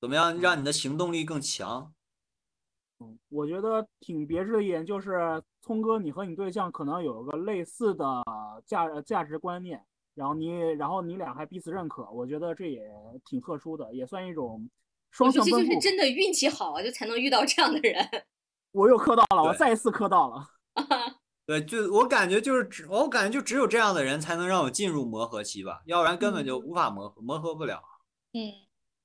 怎么样让你的行动力更强？嗯，我觉得挺别致的一点就是，聪哥，你和你对象可能有个类似的价价值观念，然后你然后你俩还彼此认可，我觉得这也挺特殊的，也算一种双我觉得这就是向奔赴。真的运气好啊，就才能遇到这样的人。我又磕到了，我再一次磕到了。对，就我感觉就是只，我感觉就只有这样的人才能让我进入磨合期吧，要不然根本就无法磨合，磨合不了。嗯，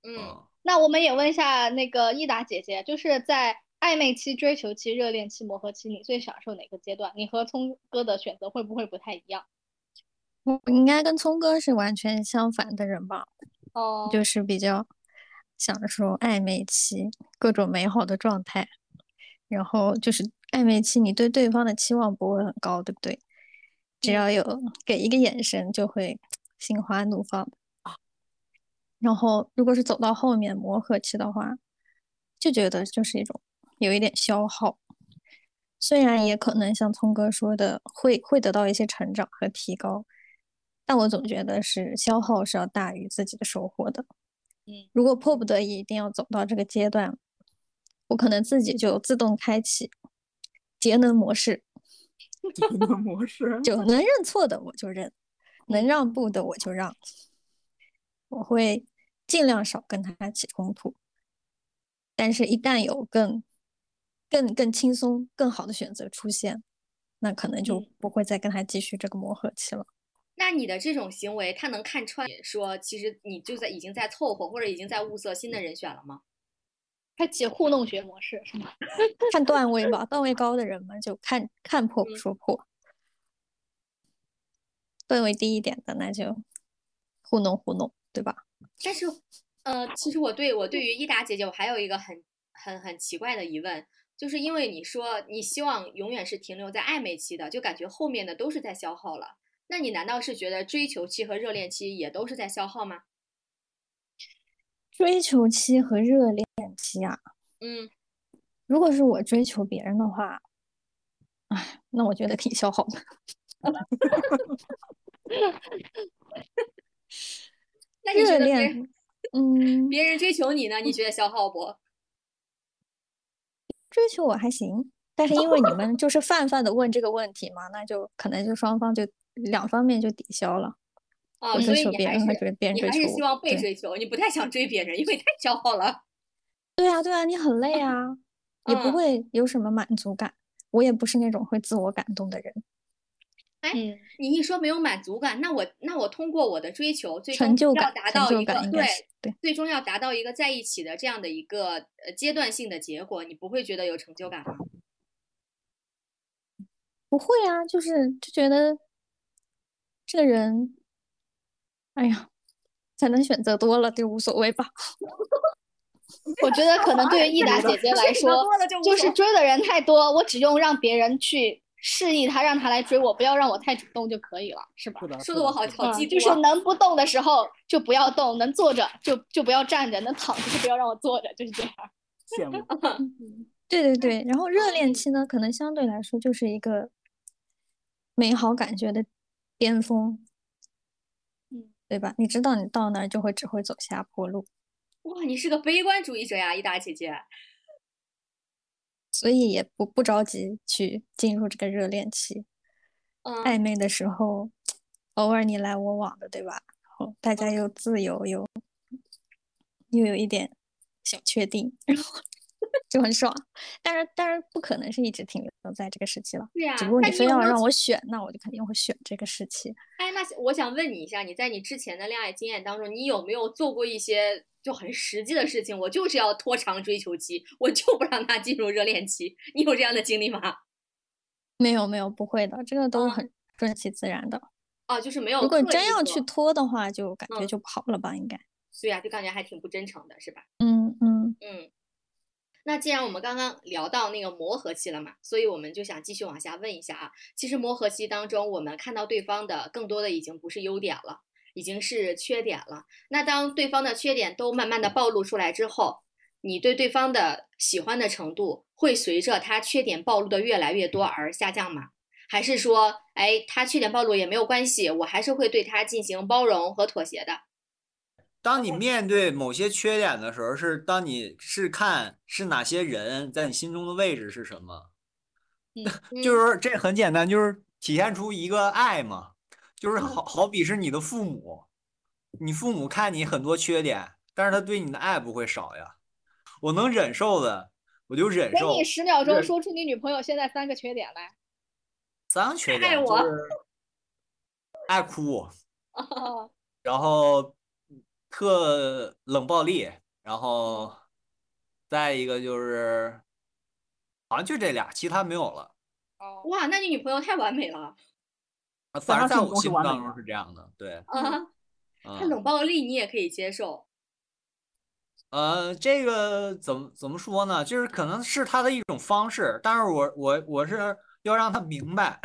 嗯，嗯，那我们也问一下那个益达姐姐，就是在暧昧期、追求期、热恋期、磨合期，你最享受哪个阶段？你和聪哥的选择会不会不太一样？我应该跟聪哥是完全相反的人吧，哦，就是比较享受暧昧期各种美好的状态，然后就是暧昧期，你对对方的期望不会很高，对不对？只要有给一个眼神，就会心花怒放的。然后，如果是走到后面磨合期的话，就觉得就是一种有一点消耗，虽然也可能像聪哥说的，会会得到一些成长和提高，但我总觉得是消耗是要大于自己的收获的。嗯，如果迫不得已一定要走到这个阶段，我可能自己就自动开启节能模式，节能模式，就能认错的我就认，能让步的我就让，我会尽量少跟他起冲突。但是，一旦有更、更、更轻松、更好的选择出现，那可能就嗯不会再跟他继续这个磨合期了。那你的这种行为，他能看穿，说其实你就在已经在凑合，或者已经在物色新的人选了吗？开启糊弄学模式是吗？看段位吧，段位高的人嘛，就看看破不嗯说破；段位低一点的，那就糊弄糊弄，对吧？但是，呃，其实我对我对于伊达姐姐，我还有一个很很很奇怪的疑问，就是因为你说你希望永远是停留在暧昧期的，就感觉后面的都是在消耗了。那你难道是觉得追求期和热恋期也都是在消耗吗？追求期和热恋期啊，嗯，如果是我追求别人的话，哎，那我觉得挺消耗的。那你觉热得别人恋，嗯，别人追求你呢？你觉得消耗不？追求我还行，但是因为你们就是泛泛的问这个问题嘛，那就可能就双方就两方面就抵消了。啊，所以你还是追别人你还是希望被追求，你不太想追别人，因为太消耗了。对啊，对啊，你很累啊，也不嗯会有什么满足感。我也不是那种会自我感动的人。哎，你一说没有满足感，那我那我通过我的追求，最终要成就感达到一个成就感应该对对，最终要达到一个在一起的这样的一个呃阶段性的结果，你不会觉得有成就感吗？不会啊，就是就觉得这个人，哎呀，可能选择多了就无所谓吧。我觉得可能对于益达姐姐来说，就是追的人太多，我只用让别人去示意他，让他来追我，不要让我太主动就可以了，是吧？说的我好是的是的嗯，就是好嫉妒啊能不动的时候就不要动，能坐着就就不要站着，能躺着就不要让我坐着，就是这样。羡慕。对对对，然后热恋期呢，可能相对来说就是一个美好感觉的巅峰，嗯，对吧？你知道你到那儿就会只会走下坡路，哇，你是个悲观主义者呀，一达姐姐。所以也不不着急去进入这个热恋期。嗯，暧昧的时候，偶尔你来我往的，对吧？然后大家又自由又又有一点小确定，然后就很爽。但是但是不可能是一直停留在这个时期了。对呀、只不过你非要让我选，那我就肯定会选这个时期。哎，那我想问你一下，你在你之前的恋爱经验当中，你有没有做过一些就很实际的事情？我就是要拖长追求期，我就不让他进入热恋期。你有这样的经历吗？没有没有，不会的，这个都嗯很顺其自然的。哦，就是没有如果真要去拖的话，就感觉嗯就不好了吧？应该。对呀、就感觉还挺不真诚的，是吧？嗯嗯嗯。那既然我们刚刚聊到那个磨合期了嘛，所以我们就想继续往下问一下啊。其实磨合期当中，我们看到对方的更多的已经不是优点了，已经是缺点了。那当对方的缺点都慢慢的暴露出来之后，你对对方的喜欢的程度会随着他缺点暴露的越来越多而下降吗？还是说，哎，他缺点暴露也没有关系，我还是会对他进行包容和妥协的？当你面对某些缺点的时候，是当你是看是哪些人在你心中的位置是什么，就是这很简单，就是体现出一个爱嘛，就是好好比是你的父母，你父母看你很多缺点，但是他对你的爱不会少呀。我能忍受的，我就忍受。给你十秒钟说出你女朋友现在三个缺点来。三个缺点爱哭，哦，然后特冷暴力，然后再一个就是好像就这俩，其他没有了。哦，哇，那你女朋友太完美了啊反正在我心目当中是这样的，对，啊！她嗯，冷暴力你也可以接受，呃，这个怎么怎么说呢？就是可能是他的一种方式，但是我我我是要让他明白，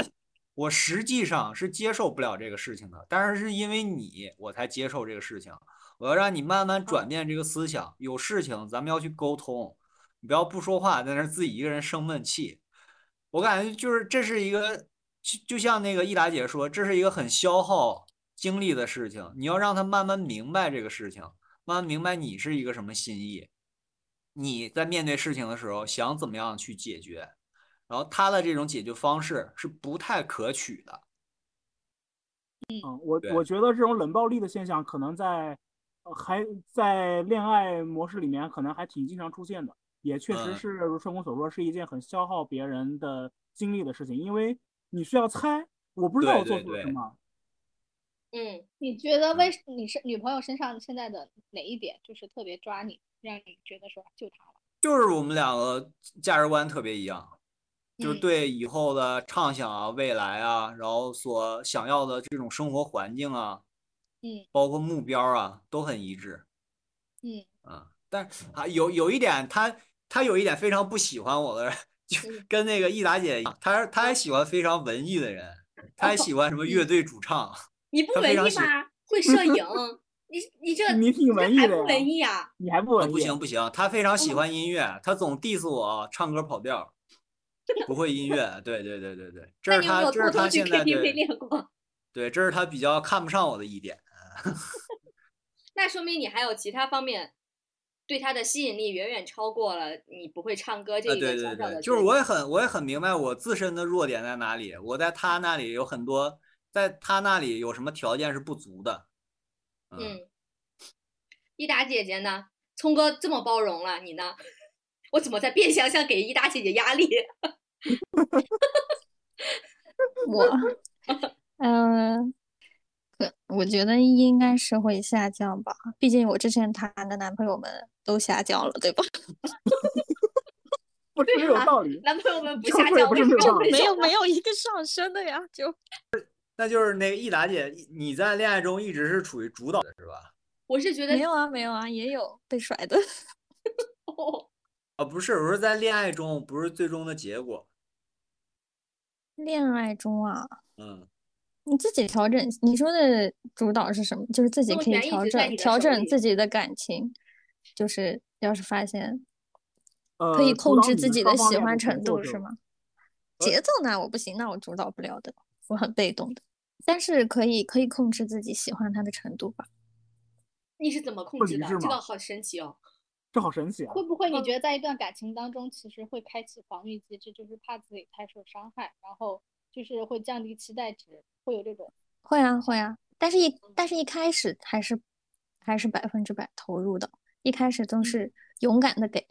我实际上是接受不了这个事情的，但是是因为你我才接受这个事情。我要让你慢慢转变这个思想，有事情咱们要去沟通，你不要不说话，在那自己一个人生闷气。我感觉就是这是一个，就就像那个益达姐说，这是一个很消耗精力的事情，你要让他慢慢明白这个事情。慢慢明白你是一个什么心意，你在面对事情的时候想怎么样去解决，然后他的这种解决方式是不太可取的。嗯，我我觉得这种冷暴力的现象可能在呃还在恋爱模式里面可能还挺经常出现的，也确实嗯。是如春红所说，是一件很消耗别人的精力的事情，因为你需要猜，我不知道我做错了什么。嗯，你觉得为你是女朋友身上现在的哪一点就是特别抓你，让你觉得说就她了？就是我们两个价值观特别一样，就是嗯。对以后的畅想啊、未来啊，然后所想要的这种生活环境啊，嗯包括目标啊，都很一致。嗯啊，但是啊，有有一点，他他有一点非常不喜欢我的人，就嗯跟那个益达姐一样，他他还喜欢非常文艺的人，他还喜欢什么乐队主唱。你不文艺吗？会摄影，你你这你挺文艺的不文艺啊？你还不啊，文艺？不行不行，他非常喜欢音乐，他总 diss 我唱歌跑调，不会音乐。对对对对对，这是他这是他现在对？对，这是他比较看不上我的一点。那说明你还有其他方面对他的吸引力远远超过了你不会唱歌这啊，一对对对，个小小的就是我也很我也很明白我自身的弱点在哪里，我在他那里有很多，在他那里有什么条件是不足的。嗯，嗯，一达姐姐呢？聪哥这么包容了，你呢？我怎么在变相像给一达姐姐压力？我嗯，可我觉得应该是会下降吧，毕竟我之前谈的男朋友们都下降了，对吧？不是没有道理。男朋友们不下降，为什么会没有道理没有没有一个上升的呀，就 那就是那个益达姐，你在恋爱中一直是处于主导的，是吧？我是觉得没有啊没有啊，也有被甩的。哦啊，不是，我说在恋爱中不是最终的结果。恋爱中啊，嗯，你自己调整。你说的主导是什么？就是自己可以调整调整自己的感情，就是要是发现呃，可以控制自己的喜欢程度，是吗？节奏那我不行，那我主导不了的，我很被动的。但是可以可以控制自己喜欢他的程度吧。你是怎么控制的？这个好神奇哦。这好神奇啊！会不会你觉得在一段感情当中，其实会开启防御机制，就是怕自己太受伤害，然后就是会降低期待值，会有这种。会啊会啊，但是一但是一开始还是还是百分之百投入的，一开始都是勇敢的给，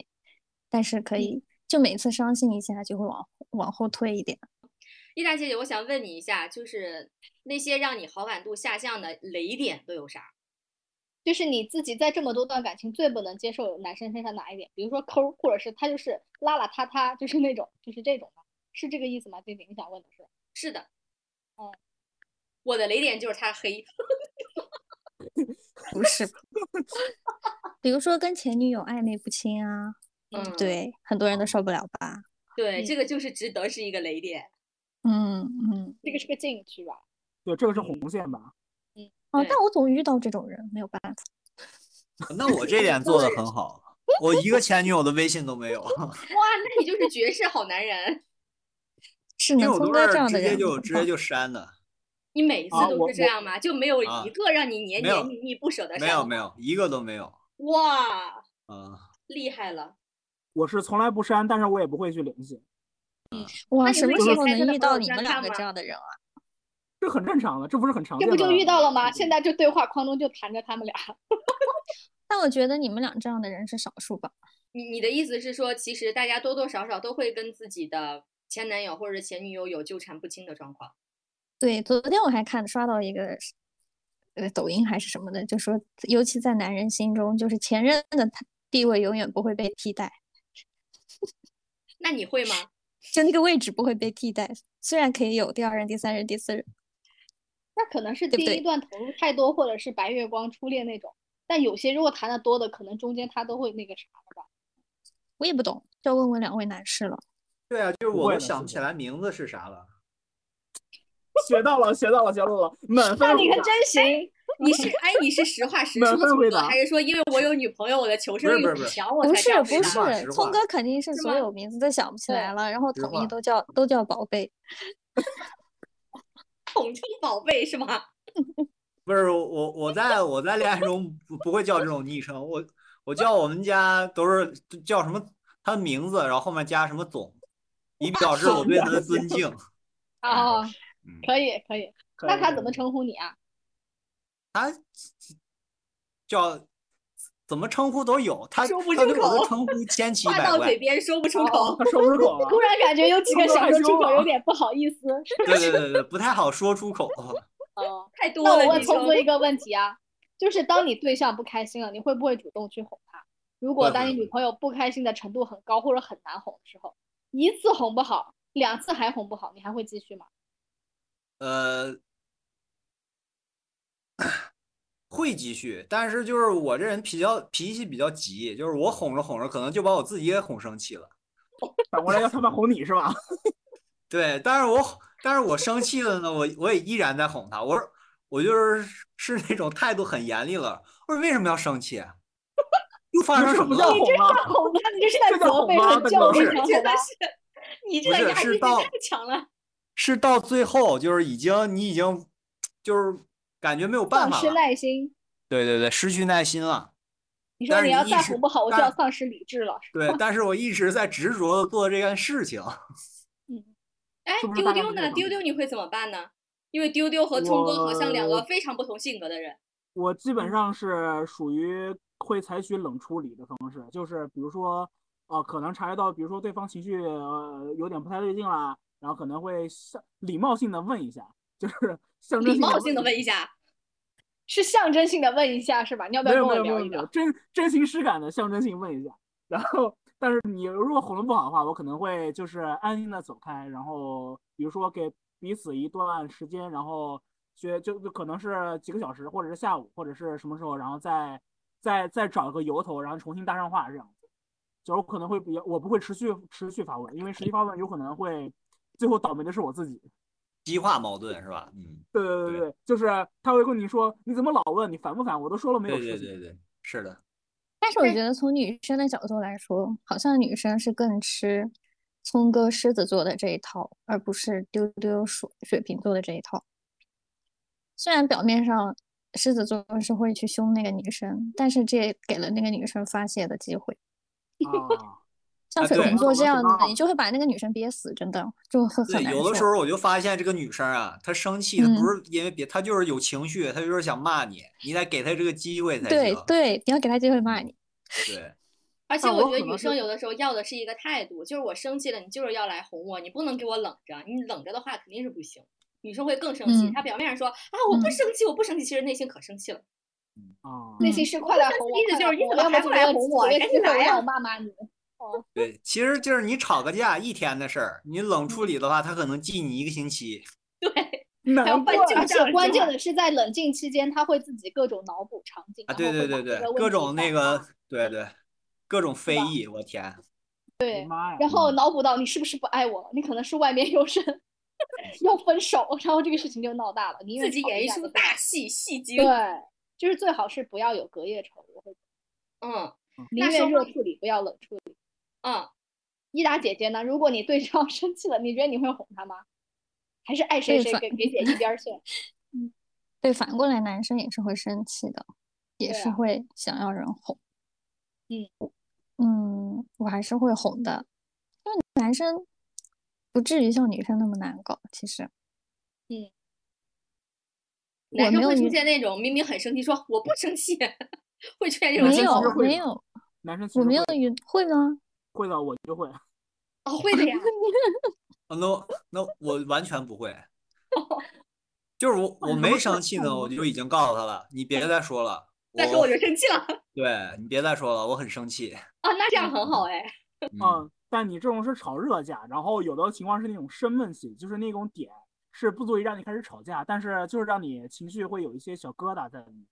但是可以就每次伤心一下就会往往后退一点。丽达姐姐，我想问你一下，就是那些让你好感度下降的雷点都有啥？就是你自己在这么多段感情最不能接受男生身上哪一点？比如说抠，或者是他就是邋邋遢遢，就是那种，就是这种的，是这个意思吗？弟弟，你想问的是？是的，哦，我的雷点就是他黑。不是，比如说跟前女友暧昧不清啊，嗯，对，很多人都受不了吧？对，嗯这个就是值得是一个雷点。嗯嗯，这个是个禁区吧？对，这个是红线吧？嗯哦，但我总遇到这种人，没有办法。那我这点做的很好，我一个前女友的微信都没有，哇，那你就是绝世好男人。是我都聪哥这是样的人直接就直接就删的，你每一次都是这样吗？就没有啊一个让你黏黏腻腻不舍得删？没有没。有一个都没有。哇，嗯，厉害了！我是从来不删，但是我也不会去联系，哇，那什么时候能遇到你们两个这样的人啊？这很正常的，这不是很常见的。这不就遇到了吗？现在这对话框中就谈着他们俩。但我觉得你们俩这样的人是少数吧。你你的意思是说，其实大家多多少少都会跟自己的前男友或者前女友有纠缠不清的状况。对，昨天我还看刷到一个，呃，抖音还是什么的，就说，尤其在男人心中，就是前任的他地位永远不会被替代，那你会吗？就那个位置不会被替代。虽然可以有第二任、第三任、第四任，那可能是第一段投入太多，或者是白月光初恋那种。但有些如果谈的多的，可能中间他都会那个啥的吧。我也不懂，就要问问两位男士了。对啊，就是我都想不起来名字是啥了。学到了，学到了，学到了，满分。那你可真行。你是哎，你是实话实 说，聪哥，还是说因为我有女朋友，我的求生欲不是不是很强，我不是才这样回不是，聪哥肯定是所有名字都想不起来了，然后统一都叫都叫宝贝。统称宝贝是吗？不是我，我在我在恋爱中不不会叫这种昵称，我我叫我们家都是叫什么他的名字，然后后面加什么总，以表示我对他的尊敬。哦，嗯，可以可以。那他怎么称呼你啊？他叫怎么称呼都有，他说不他对我出口的称呼千奇 百怪话到嘴。边说不出哦口。他说不出口了 突？然感觉有几个想说出口，有点不好意思。对对对对，不太好说出口。哦，太多了，那我问聪哥一个问题啊，就是当你对象不开心了，你会不会主动去哄他？如果当你女朋友不开心的程度很高或者很难哄的时候，一次哄不好，两次还哄不好，你还会继续吗？呃，会继续，但是就是我这人比较脾气比较急，就是我哄着哄着，可能就把我自己也哄生气了。反过来要他们哄你是吧？对，但是我但是我生气了呢，我我也依然在哄他。我说我就是是那种态度很严厉了。我说为什么要生气啊？又发生这什么了？不叫哄吗？哄他，你这是在责备哄吗和教这个育上，好吧真的？是，你这个压抑力太强了。是到最后就是已经你已经就是感觉没有办法丧失。耐心。对对对，失去耐心了。你说你要但是你一直再哄不好，我就要丧失理智了。对，但是我一直在执着的做这件事情。嗯哎丢丢呢？丢丢你会怎么办呢？因为丢丢和聪哥好像两个非常不同性格的人。我基本上是属于会采取冷处理的方式，就是比如说，呃，可能察觉到，比如说对方情绪呃有点不太对劲啦，然后可能会象礼貌性的问一下，就是 象征礼性貌性的问问一下，是象征性的问一下是吧？你要不要跟我聊一聊？真真情实感的象征性问一下。然后，但是你如果喉咙不好的话，我可能会就是安心的走开，然后比如说给彼此一段时间，然后学就就可能是几个小时，或者是下午，或者是什么时候，然后再再再找个由头，然后重新搭上话这样子。就是我可能会比较，我不会持续持续发问，因为持续发问有可能会最后倒霉的是我自己。激化矛盾是吧？嗯，对对对对对，就是他会跟你说你怎么老问，你烦不烦？我都说了没有对事情。对对对，是的，但是我觉得从女生的角度来说，好像女生是更吃聪哥狮子座的这一套，而不是丢丢水水瓶座的这一套。虽然表面上狮子座是会去凶那个女生，但是这也给了那个女生发泄的机会。啊，像水瓶座这样的，你就会把那个女生憋死，真的就很难受有的时。候我就发现这个女生啊，她生气，她嗯不是因为别，她就是有情绪，她就是想骂你，你得给她这个机会才行。对对，你要给她机会骂你。对而且我觉得女生有的时候要的是一个态度，就是我生气了，你就是要来哄我，你不能给我冷着，你冷着的话肯定是不行。女生会更生气，嗯她表面上说啊我不嗯生气，我不生气，其实内心可生气了。啊，内心是快来哄我，意思就是你怎么还不来哄我赶紧来呀我骂骂你。对，其实就是你吵个架一天的事儿，你冷处理的话，他可能记你一个星期。对，难还要办怪就而关键的是，在冷静期间，他会自己各种脑补场景啊，对对对对，各种那个，对对，各种非议，我天，对，然后脑补到你是不是不爱我了？你可能是外面有人 要分手，然后这个事情就闹大了。你自己演一出大戏，戏精。对，就是最好是不要有隔夜仇，我会嗯宁愿热处理，不要冷处理。嗯，伊达姐姐呢？如果你对象生气了，你觉得你会哄他吗？还是爱谁谁给给姐一边去？嗯？对，反过来男生也是会生气的，也是会想要人哄。嗯嗯，我还是会哄的，因为男生不至于像女生那么难搞。其实嗯男生会出现那种明明很生气，说我不生气，会出现这种没情况有没有，男生我没有遇会吗？会的，我就会。哦，会的呀。哦那那我完全不会，就是我我没生气呢，我就已经告诉他了，你别再说了，再说我就生气了。对你别再说了，我很生气。哦，那这样很好哎。嗯，嗯，但你这种是炒热架，然后有的情况是那种生闷气，就是那种点是不足以让你开始吵架，但是就是让你情绪会有一些小疙瘩在里面。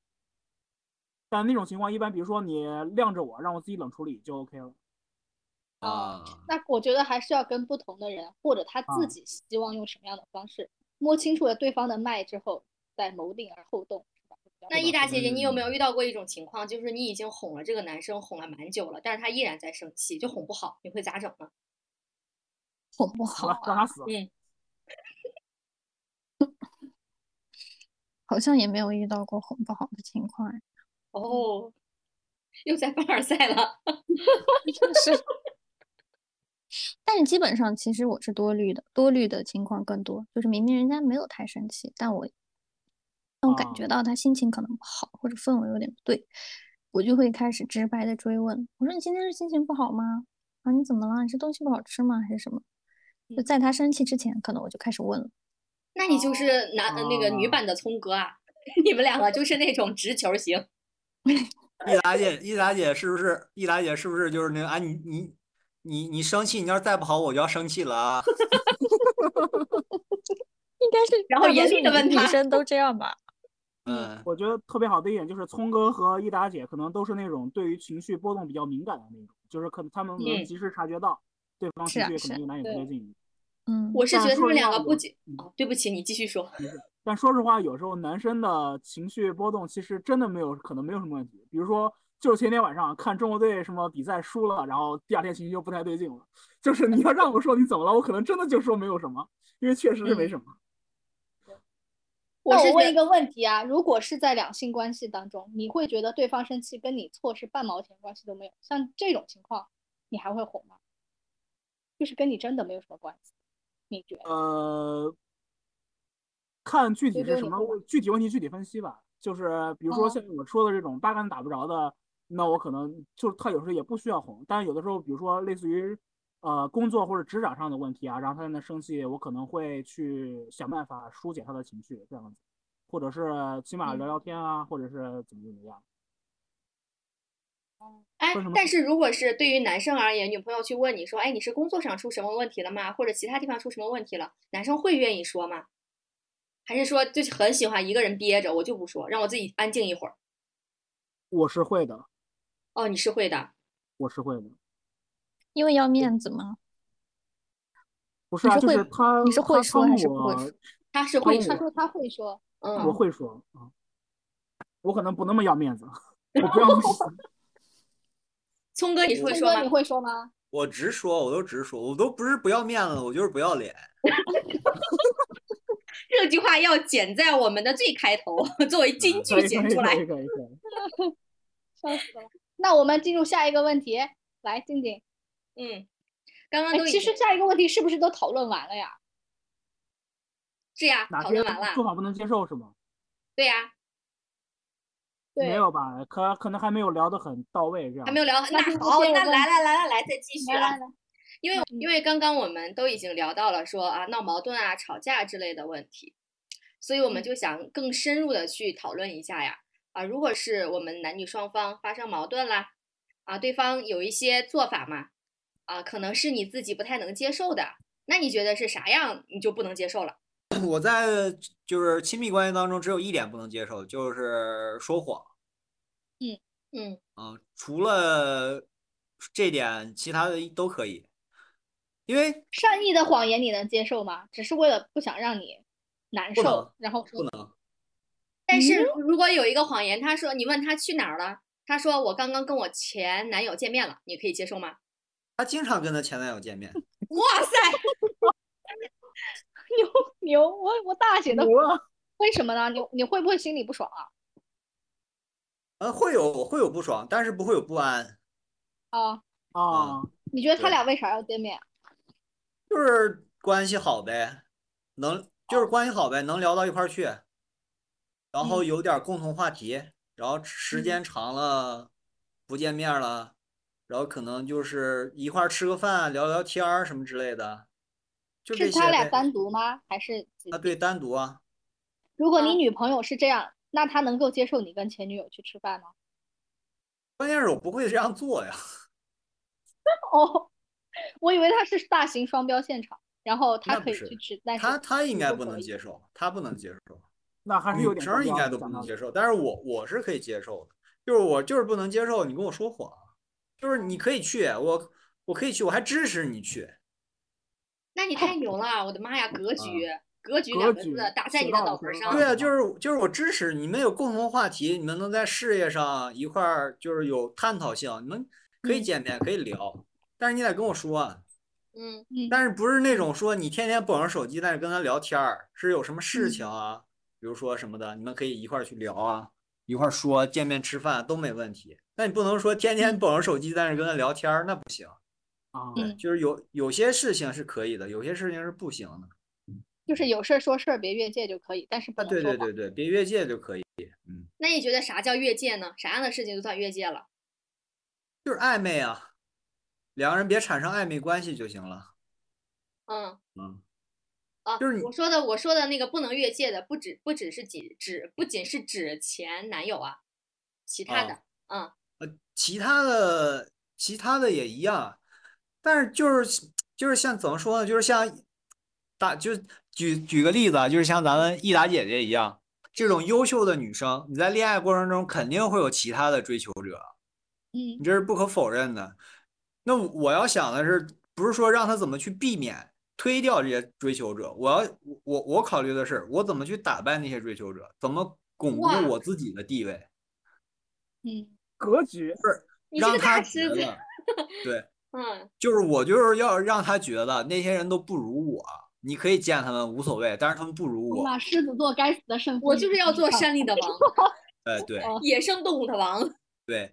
但那种情况一般，比如说你晾着我，让我自己冷处理就 OK 了。啊，那我觉得还是要跟不同的人，或者他自啊己希望用什么样的方式，摸清楚了对方的脉之后，再谋定而后动？那易达姐姐，你有没有嗯遇到过一种情况，就是你已经哄了这个男生，哄了蛮久了，但是他依然在生气，就哄不好，你会咋整呢？哄不好 好了。嗯，好像也没有遇到过哄不好的情况哎。哦，又在凡尔赛了。是，但是基本上其实我是多虑的，多虑的情况更多，就是明明人家没有太生气，但我但我感觉哦到他心情可能不好，或者氛围有点不对，我就会开始直白的追问，我说你今天是心情不好吗？啊，你怎么了？你是东西不好吃吗？还是什么？就在他生气之前，可能我就开始问了。那你就是男、呃那个女哦版的聪哥啊，你们两个就是那种直球型。易达姐，易达姐是不是？易达姐是不是就是那个啊？你你你你生气，你要是再不好，我就要生气了啊！应该是然后严厉的问他女生都这样吧？嗯，我觉得特别好的一点就是聪哥和益达姐可能都是那种对于情绪波动比较敏感的那种，就是可能他们能嗯及时察觉到对方情绪可能有哪里不对对劲。嗯，我是觉得他们两个不仅对不起，你继续说。但说实话，有时候男生的情绪波动其实真的没有可能没有什么问题。比如说，就是前天晚上看中国队什么比赛输了，然后第二天情绪就不太对劲了。就是你要让我说你怎么了，我可能真的就说没有什么，因为确实是没嗯什么。那我问一个问题啊，如果是在两性关系当中，你会觉得对方生气跟你错是半毛钱关系都没有，像这种情况，你还会哄吗？就是跟你真的没有什么关系，你觉得？呃，看具体是什么具体问题具体分析吧。就是比如说哦像我说的这种八竿子打不着的，那我可能就是他有时候也不需要哄，但是有的时候，比如说类似于呃工作或者职场上的问题啊，然后他在那生气，我可能会去想办法疏解他的情绪，这样子，或者是起码聊聊天啊，或者是怎么怎么样。哎但是如果是对于男生而言，女朋友去问你说，哎，你是工作上出什么问题了吗？或者其他地方出什么问题了？男生会愿意说吗？还是说就是很喜欢一个人憋着，我就不说，让我自己安静一会儿？我是会的，哦，你是会的，我是会的。因为要面子吗。不是啊，就是会是他，你是会说还是不会说他是会说，他说他会说，我嗯，会说啊，我可能不那么要面子，我不要面子。聪哥你会说吗你？会说吗？我直说，我都直说，我都不是不要面子，我就是不要脸。这句话要剪在我们的最开头，作为金句剪出来。笑死了。那我们进入下一个问题，来静静。嗯，刚刚哎都，其实下一个问题是不是都讨论完了呀？是呀，讨论完了做，法不能接受是吗？对呀，对没有吧？可可能还没有聊得很到位，这样还没有聊。那好，那来来来来来，再继续了。来来来，因为嗯因为刚刚我们都已经聊到了说啊闹矛盾啊吵架之类的问题，所以我们嗯就想更深入的去讨论一下呀啊，如果是我们男女双方发生矛盾啦，啊对方有一些做法嘛，啊可能是你自己不太能接受的，那你觉得是啥样你就不能接受了？我在就是亲密关系当中，只有一点不能接受，就是说谎。嗯嗯啊，除了这点，其他的都可以。因为善意的谎言你能接受吗？只是为了不想让你难受，然后说不能，但是如果有一个谎言，他说你问他去哪儿了，他说我刚刚跟我前男友见面了，你可以接受吗？她经常跟她前男友见面，哇塞，牛牛，我我大写的！为什么呢？你你会不会心里不爽啊？呃，会有会有不爽，但是不会有不安，啊，啊，你觉得他俩为啥要见面？就是关系好呗，能就是关系好呗，能聊到一块儿去，然后嗯。有点儿共同话题，然后时间长了不见面了，然后可能就是一块儿吃个饭，聊聊天儿什么之类的，就是他俩单独吗？还是自啊，对，单独啊，如果你啊女朋友是这样，那他能够接受你跟前女友去吃饭吗？关键是我不会这样做呀。哦，我以为他是大型双标现场，然后他可以去吃，但是他他应该不能接受，他不能接受，那还是有点女生应该都不能接受，但是我我是可以接受的，就是我就是不能接受你跟我说谎，就是你可以去，我我可以去，我还支持你去，那你太牛了！我的妈呀，格局，格局格局两个字打在你的脑门上。对啊，就是就是我支持你们有共同话题，你们能在事业上一块儿就是有探讨性，你们可以嗯见面可以聊，但是你得跟我说啊，嗯嗯，但是不是那种说你天天捧着手机在那跟他聊天儿，是有什么事嗯情啊，比如说什么的，你们可以一块儿去聊啊，一块儿说，见面吃饭都没问题。那你不能说天天捧着手机在那跟他聊天儿，那不行。啊。嗯就是有有些事情是可以的，有些事情是不行的。就是有事儿说事儿，别越界就可以，但是不对对对对，别越界就可以。嗯，那你觉得啥叫越界呢？啥样的事情就算越界了？就是暧昧啊，两个人别产生暧昧关系就行了。嗯嗯，啊，就是你我说的我说的那个不能越界的，不只不只是指指不仅是指前男友啊，其他的，嗯呃，其他的其他的也一样，但是就是就是像怎么说呢，就是像大就举举个例子啊，就是像咱们益达姐姐一样，这种优秀的女生，你在恋爱过程中肯定会有其他的追求者，嗯你这是不可否认的。那我要想的是，不是说让她怎么去避免推掉这些追求者，我要我我考虑的是，我怎么去打败那些追求者，怎么巩固我自己的地位。嗯格局你是个让他大狮子，觉得，对，嗯就是我就是要让他觉得那些人都不如我，你可以见他们无所谓，但是他们不如我。那狮子座该死的胜负我就是要做上山里的王，哎，对哦野生动物的王。对，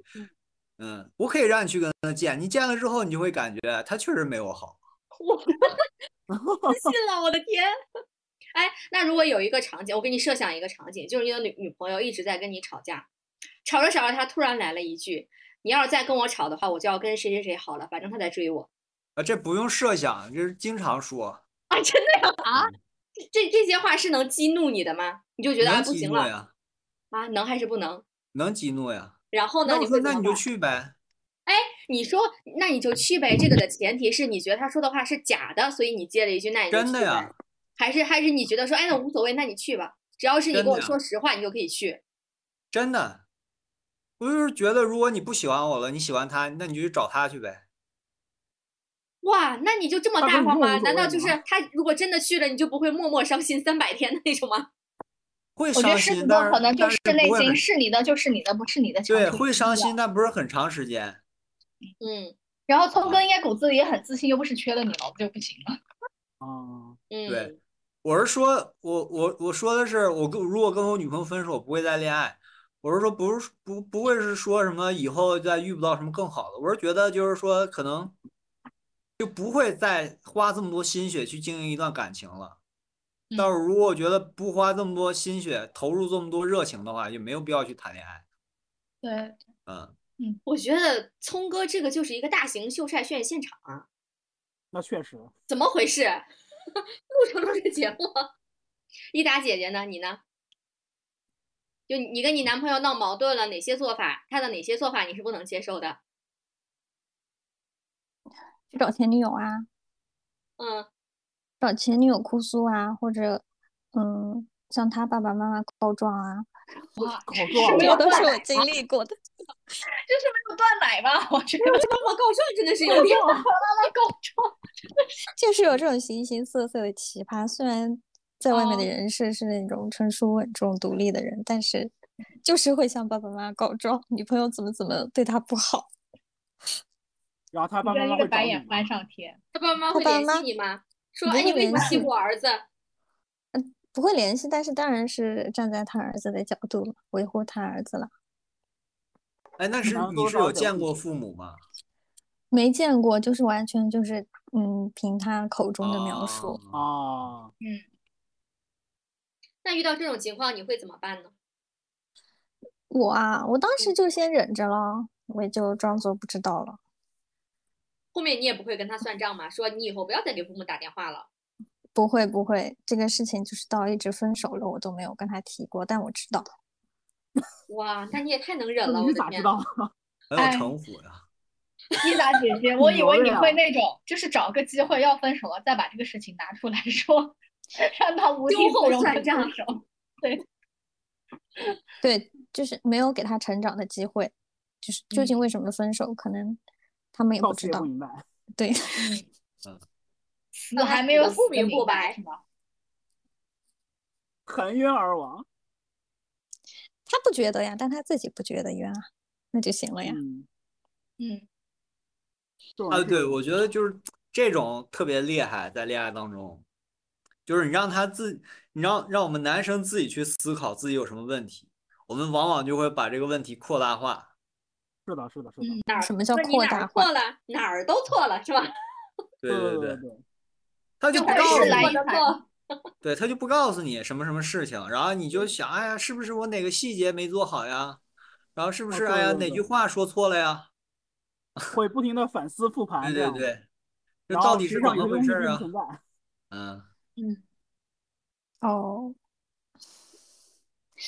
嗯，我可以让你去跟他见，你见了之后，你就会感觉他确实没我好。我自信了，我的天！哎，那如果有一个场景，我给你设想一个场景，就是你的女女朋友一直在跟你吵架，吵着吵着，他突然来了一句：“你要是再跟我吵的话，我就要跟谁谁谁好了，反正他在追我。”啊，这不用设想，这是经常说，啊，真的呀啊，这这些话是能激怒你的吗？你就觉得啊不行了呀，啊，能还是不能？能激怒呀。然后呢，那你说那你就？去呗，哎你说那你就去呗，这个的前提是你觉得他说的话是假的，所以你接了一句那你就真的呀。还是还是你觉得说哎那无所谓，那你去吧，只要是你跟我说实话，你就可以去。真的。我就是觉得，如果你不喜欢我了，你喜欢他，那你就去找他去呗。哇，那你就这么大方吗？难道就是他如果真的去了，你就不会默默伤心三百天的那种吗？会我觉得伤心，狮子座但可能就是但内心不会很是你的就是你的，不是你的强对，会伤心，但不是很长时间。嗯然后聪哥应该骨子里也很自信，又不是缺了你了，我就不行了。哦，嗯，对我是说，我我我说的是，我跟如果跟我女朋友分手，我不会再恋爱。我是说，不是不不会是说什么以后再遇不到什么更好的。我是觉得就是说，可能就不会再花这么多心血去经营一段感情了。嗯但是如果我觉得不花这么多心血，投入这么多热情的话，就没有必要去谈恋爱。对，嗯嗯，我觉得聪哥这个就是一个大型秀晒炫现场啊，那确实，怎么回事？录成了这个节目。一达姐姐呢？你呢？就你跟你男朋友闹矛盾了，哪些做法，他的哪些做法你是不能接受的？去找前女友啊，嗯，找前女友哭诉啊，或者嗯向他爸爸妈妈告状啊，哇，告这状这是没有断个都是我经奶吗？历过的。这是没有断奶吧？我觉得妈妈告状真的是有点。妈妈告状，就是有这种形形色色的奇葩，虽然在外面的哦人设是那种成熟稳重、独立的人，但是就是会向爸爸妈妈告状，女朋友怎么怎么对他不好。然后他爸爸妈妈会找你个白眼翻？上天。他爸妈会联系你吗？说哎，你会联系为什么欺负我儿子？不会联系，但是当然是站在他儿子的角度维护他儿子了。哎，那是你是有见过父母吗？没见过，就是完全就是嗯，凭他口中的描述。哦啊，嗯，那遇到这种情况你会怎么办呢？我啊，我当时就先忍着了，我也就装作不知道了。后面你也不会跟他算账嘛？说你以后不要再给父母打电话了。不会不会，这个事情就是到一直分手了，我都没有跟他提过，但我知道。哇，那你也太能忍了，你我！咋知道？很哎有城府呀。伊达姐姐，我以为你会那种，就是找个机会要分手了，再把这个事情拿出来说，让他无地秋后容的算账分手。对，对，就是没有给他成长的机会，就是究竟为什么分手，可能他们也不知道。对，死还没有不明明不白是吗？含冤而亡。他不觉得呀，但他自己不觉得冤啊，那就行了呀。嗯，嗯，啊，对，我觉得就是这种特别厉害，在恋爱当中，就是你让他自，你让让我们男生自己去思考自己有什么问题，我们往往就会把这个问题扩大化。是的，是的，是的。嗯哪儿什么叫扩大化错了？哪儿都错了是吧？对对对，对对，他就不告诉你。对，他就不告诉你什么什么事情，然后你就想，哎呀，是不是我哪个细节没做好呀？然后是不啊是哎呀哪句话说错了呀？会不停的反思复盘这样。对对对，这到底是怎么回事啊？嗯，嗯，哦，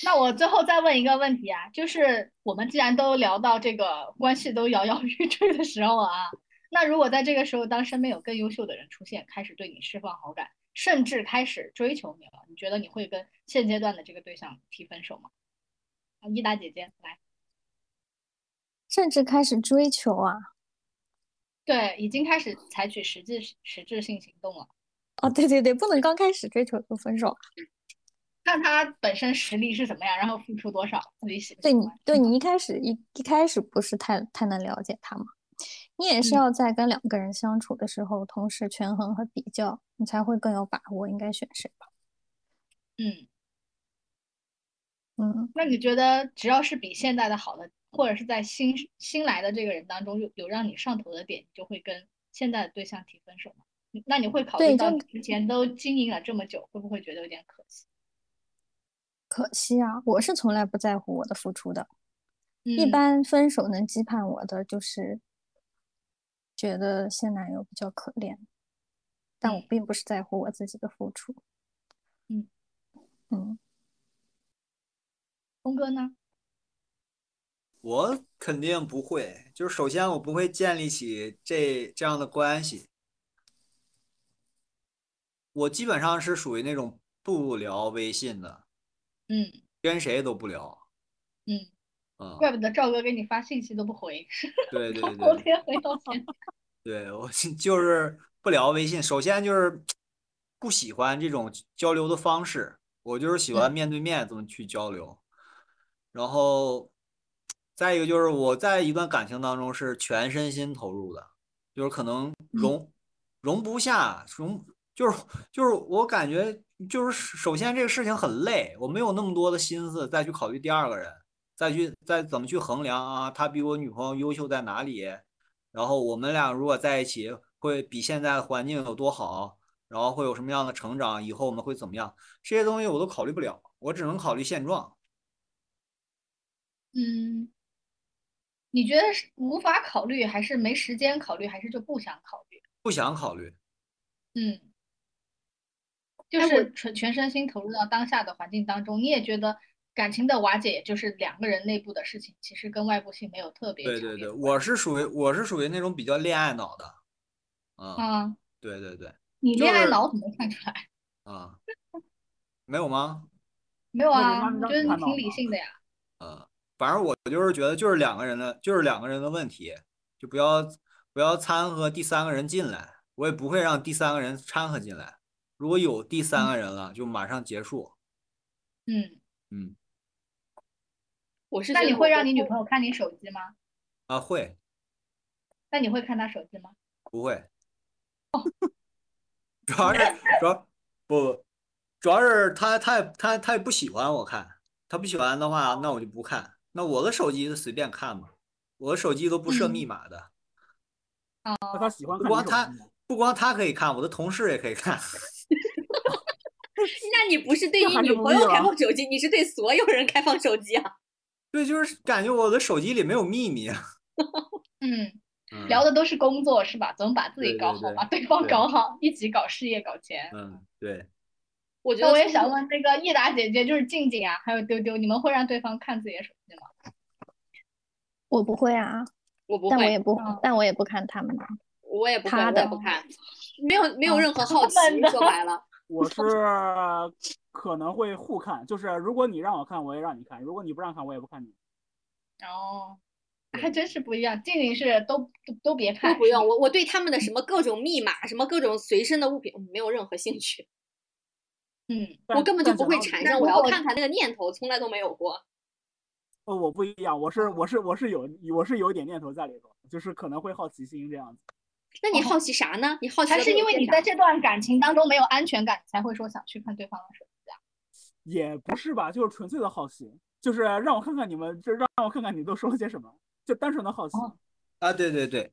那我最后再问一个问题啊，就是我们既然都聊到这个关系都摇摇欲坠的时候啊，那如果在这个时候，当身边有更优秀的人出现，开始对你释放好感，甚至开始追求你了，你觉得你会跟现阶段的这个对象提分手吗？啊，伊达姐姐来，甚至开始追求啊。对，已经开始采取实际实质性行动了，哦，对对对，不能刚开始追求就分手。看他本身实力是怎么样，然后付出多少，自己喜不对你。对你一开始一一开始不是太太能了解他吗，你也是嗯要在跟两个人相处的时候，同时权衡和比较，你才会更有把握应该选谁吧。嗯，嗯，那你觉得只要是比现在的好的，或者是在新新来的这个人当中有有让你上头的点，你就会跟现在的对象提分手吗？你那你会考虑到你之前都经营了这么久，会不会觉得有点可惜？可惜啊，我是从来不在乎我的付出的。一嗯般分手能羁绊我的就是觉得现男友比较可怜，但我嗯并不是在乎我自己的付出。嗯嗯，峰哥呢？我肯定不会，就是首先我不会建立起这这样的关系。我基本上是属于那种不聊微信的，嗯跟谁都不聊。嗯，嗯，怪不得赵哥给你发信息都不回，对对对昨对天回到现在。对，我就是不聊微信。首先就是不喜欢这种交流的方式，我就是喜欢嗯面对面这么去交流。然后再一个就是我在一段感情当中是全身心投入的，就是可能容容不下容，就是就是我感觉就是首先这个事情很累，我没有那么多的心思再去考虑第二个人，再去再怎么去衡量啊，他比我女朋友优秀在哪里，然后我们俩如果在一起会比现在的环境有多好，然后会有什么样的成长，以后我们会怎么样，这些东西我都考虑不了，我只能考虑现状。嗯，你觉得是无法考虑，还是没时间考虑，还是就不想考虑？不想考虑。嗯，就是全全身心投入到当下的环境当中，你也觉得感情的瓦解也就是两个人内部的事情，其实跟外部性没有特别对对对，我是属于我是属于那种比较恋爱脑的。啊，啊，对对对，你恋爱脑怎么看出来？啊，没有吗？没有啊，我觉得你挺理性的呀。嗯，反正我就是觉得就是两个人的，就是两个人的问题，就不要不要掺和第三个人进来，我也不会让第三个人掺和进来。如果有第三个人了，就马上结束。嗯，嗯，我是那你会让你女朋友看你手机吗？啊，会那你会看她手机吗？不会？主要是主要不，主要是她她也他他也不喜欢我看，她不喜欢的话，那我就不看。那我的手机就随便看嘛，我的手机都不设密嗯码的，那他喜欢不光他你手机吗不光她可以看，我的同事也可以看。那你不是对你女朋友开放手机，你是对所有人开放手机啊？对，就是感觉我的手机里没有秘密。嗯，嗯聊的都是工作是吧？怎么把自己搞好，把对方搞好，一起搞事业、搞钱。嗯，对，我觉得我也想问那个益达姐姐，就是静静啊，还有丢丢，你们会让对方看自己的手机吗？我不会啊，我不会，但我也不嗯，但我也不看他们的。我也不会，他的我也不看，没有没有嗯任何好奇说白了，我是可能会互看，就是如果你让我看，我也让你看；如果你不让看，我也不看你。哦，还真是不一样。静静是都都都别看，都不用。我我对他们的什么各种密码，什么各种随身的物品嗯没有任何兴趣，嗯，我根本就不会产生我要看看那个念头，从来都没有过。呃，我不一样，我是我是我是有我是有一点念头在里头，就是可能会好奇心这样子。哦那你好奇啥呢？你好奇还是因为你在这段感情当中没有安全感，才会说想去看对方的手机啊？也不是吧，就是纯粹的好奇，就是让我看看你们，就让我看看你都说了些什么，就单纯的好奇。哦啊，对对对，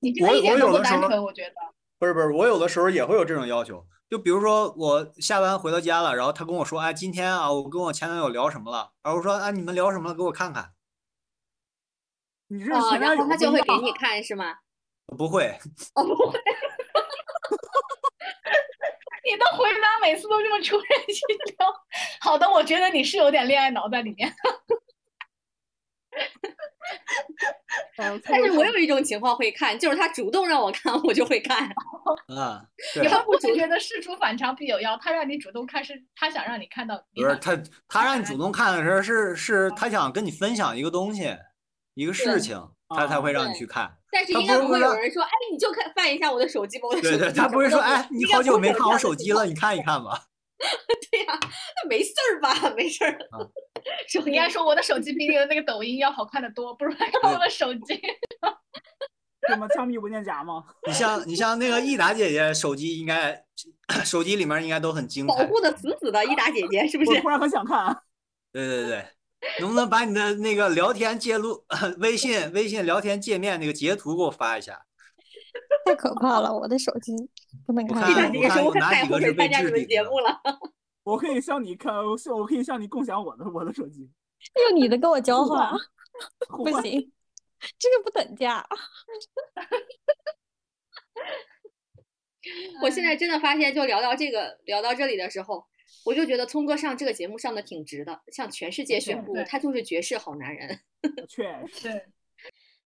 你这个我一点都不我有的时候单纯，我觉得。不是不是，我有的时候也会有这种要求。就比如说我下班回到家了，然后他跟我说，哎，今天啊，我跟我前男友聊什么了？然后我说，哎，你们聊什么了？给我看看。你这啊，前男友然后他就会给你看是吗？不会，我，不会，你的回答每次都这么出人意料。好的，我觉得你是有点恋爱脑在里面。呃但是我有一种情况会看，就是他主动让我看，我就会看。啊，你对，会不会觉得事出反常必有妖？他让你主动看，是他想让你看到不是他，他让你主动看的时候是是他想跟你分享一个东西，一个事情，他才会让你去看。但是应该不会有人说，哎，你就看翻一下我的手机吧，我的手对对，他不会说，哎，你好久没看我手机了，你你看一看吧。对呀、那没事儿吧？没事儿啊。手应该说我的手机比你的那个抖音要好看的多，不如来看我的手机。什么加密文件夹吗？你像你像那个益达姐姐手机应该 手机里面应该都很精彩。保护的死死的，益达姐姐是不是？我突然很想看啊。对对对，能不能把你的那个聊天记录、微信微信聊天界面那个截图给我发一下？太可怕了，我的手机不能我看我看我可太后哪几个是悔参加你们被置顶的节目了。我可以向你看，我可以向你共享我的我的手机。用你的跟我交换不行。这个不等价。我现在真的发现，就聊到这个聊到这里的时候，我就觉得聪哥上这个节目上的挺值的，向全世界宣布他就是绝世好男人。确实，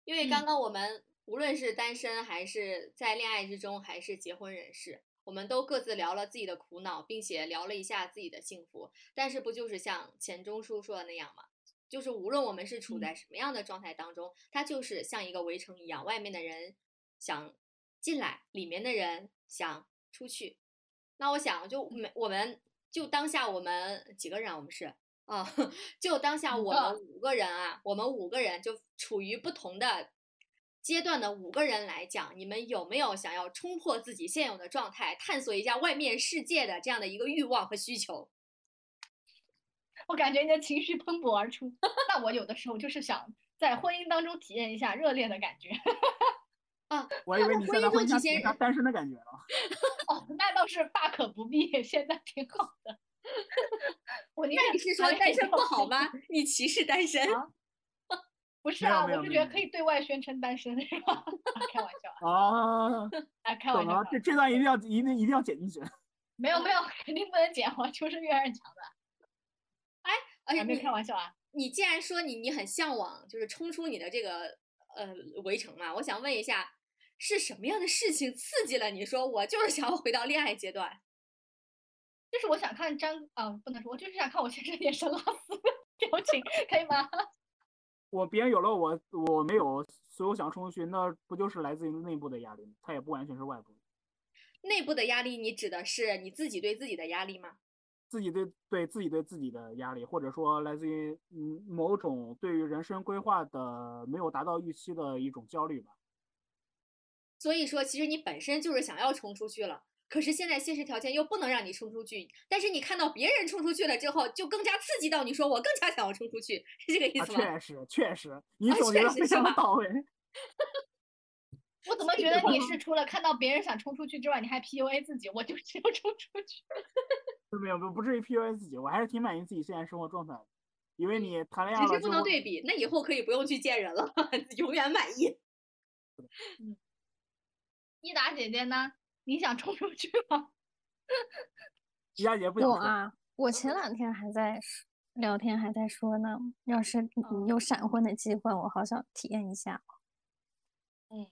因为刚刚我们无论是单身还是在恋爱之中，还是结婚人士，我们都各自聊了自己的苦恼，并且聊了一下自己的幸福。但是不就是像钱钟书说的那样吗？就是无论我们是处在什么样的状态当中，它就是像一个围城一样，外面的人想进来，里面的人想出去。那我想，就每我们就当下我们几个人啊，我们是啊，就当下我们五个人啊，我们五个人就处于不同的阶段的五个人来讲，你们有没有想要冲破自己现有的状态，探索一下外面世界的这样的一个欲望和需求？我感觉你的情绪喷薄而出。那我有的时候就是想在婚姻当中体验一下热恋的感觉。啊我以为你婚姻现在会中体验单身的感觉了。哦，那倒是大可不必，现在挺好的。我宁愿那你是说单身不好吗？你歧视单身？啊 不是啊，我是觉得可以对外宣称单身，是吧？啊开玩笑啊，哦，哎，开玩笑啊，，这这段一定要一定一定要剪进去。没有没有，肯定不能剪，我求生欲还是强的，啊，没而且你开玩笑啊。你既然说你你很向往，就是冲出你的这个呃围城嘛，我想问一下，是什么样的事情刺激了你说我就是想要回到恋爱阶段？就是我想看张啊，不能说，我就是想看我先生眼神拉丝的表情，可以吗？我别人有了我，我没有，所以我想冲出去，那不就是来自于内部的压力吗？它也不完全是外部的，内部的压力，你指的是你自己对自己的压力吗？自己对对自己对自己的压力，或者说来自于嗯某种对于人生规划的没有达到预期的一种焦虑吧。所以说，其实你本身就是想要冲出去了，可是现在现实条件又不能让你冲出去，但是你看到别人冲出去了之后，就更加刺激到你说我更加想要冲出去，是这个意啊，思吗？确实确实，你啊总结确实是的非常到位。我怎么觉得你是除了看到别人想冲出去之外，你还 PUA 自己？我就只有冲出去。没有，不不至于 PUA 自己，我还是挺满意自己现在生活状态的。因为你谈恋爱了只是不能对比，那以后可以不用去见人了，永远满意。伊达姐姐呢？你想冲出去吗？宜家姐不想，我啊，我前两天还在聊天，还在说呢，要是你有闪婚的机会，我好想体验一下。嗯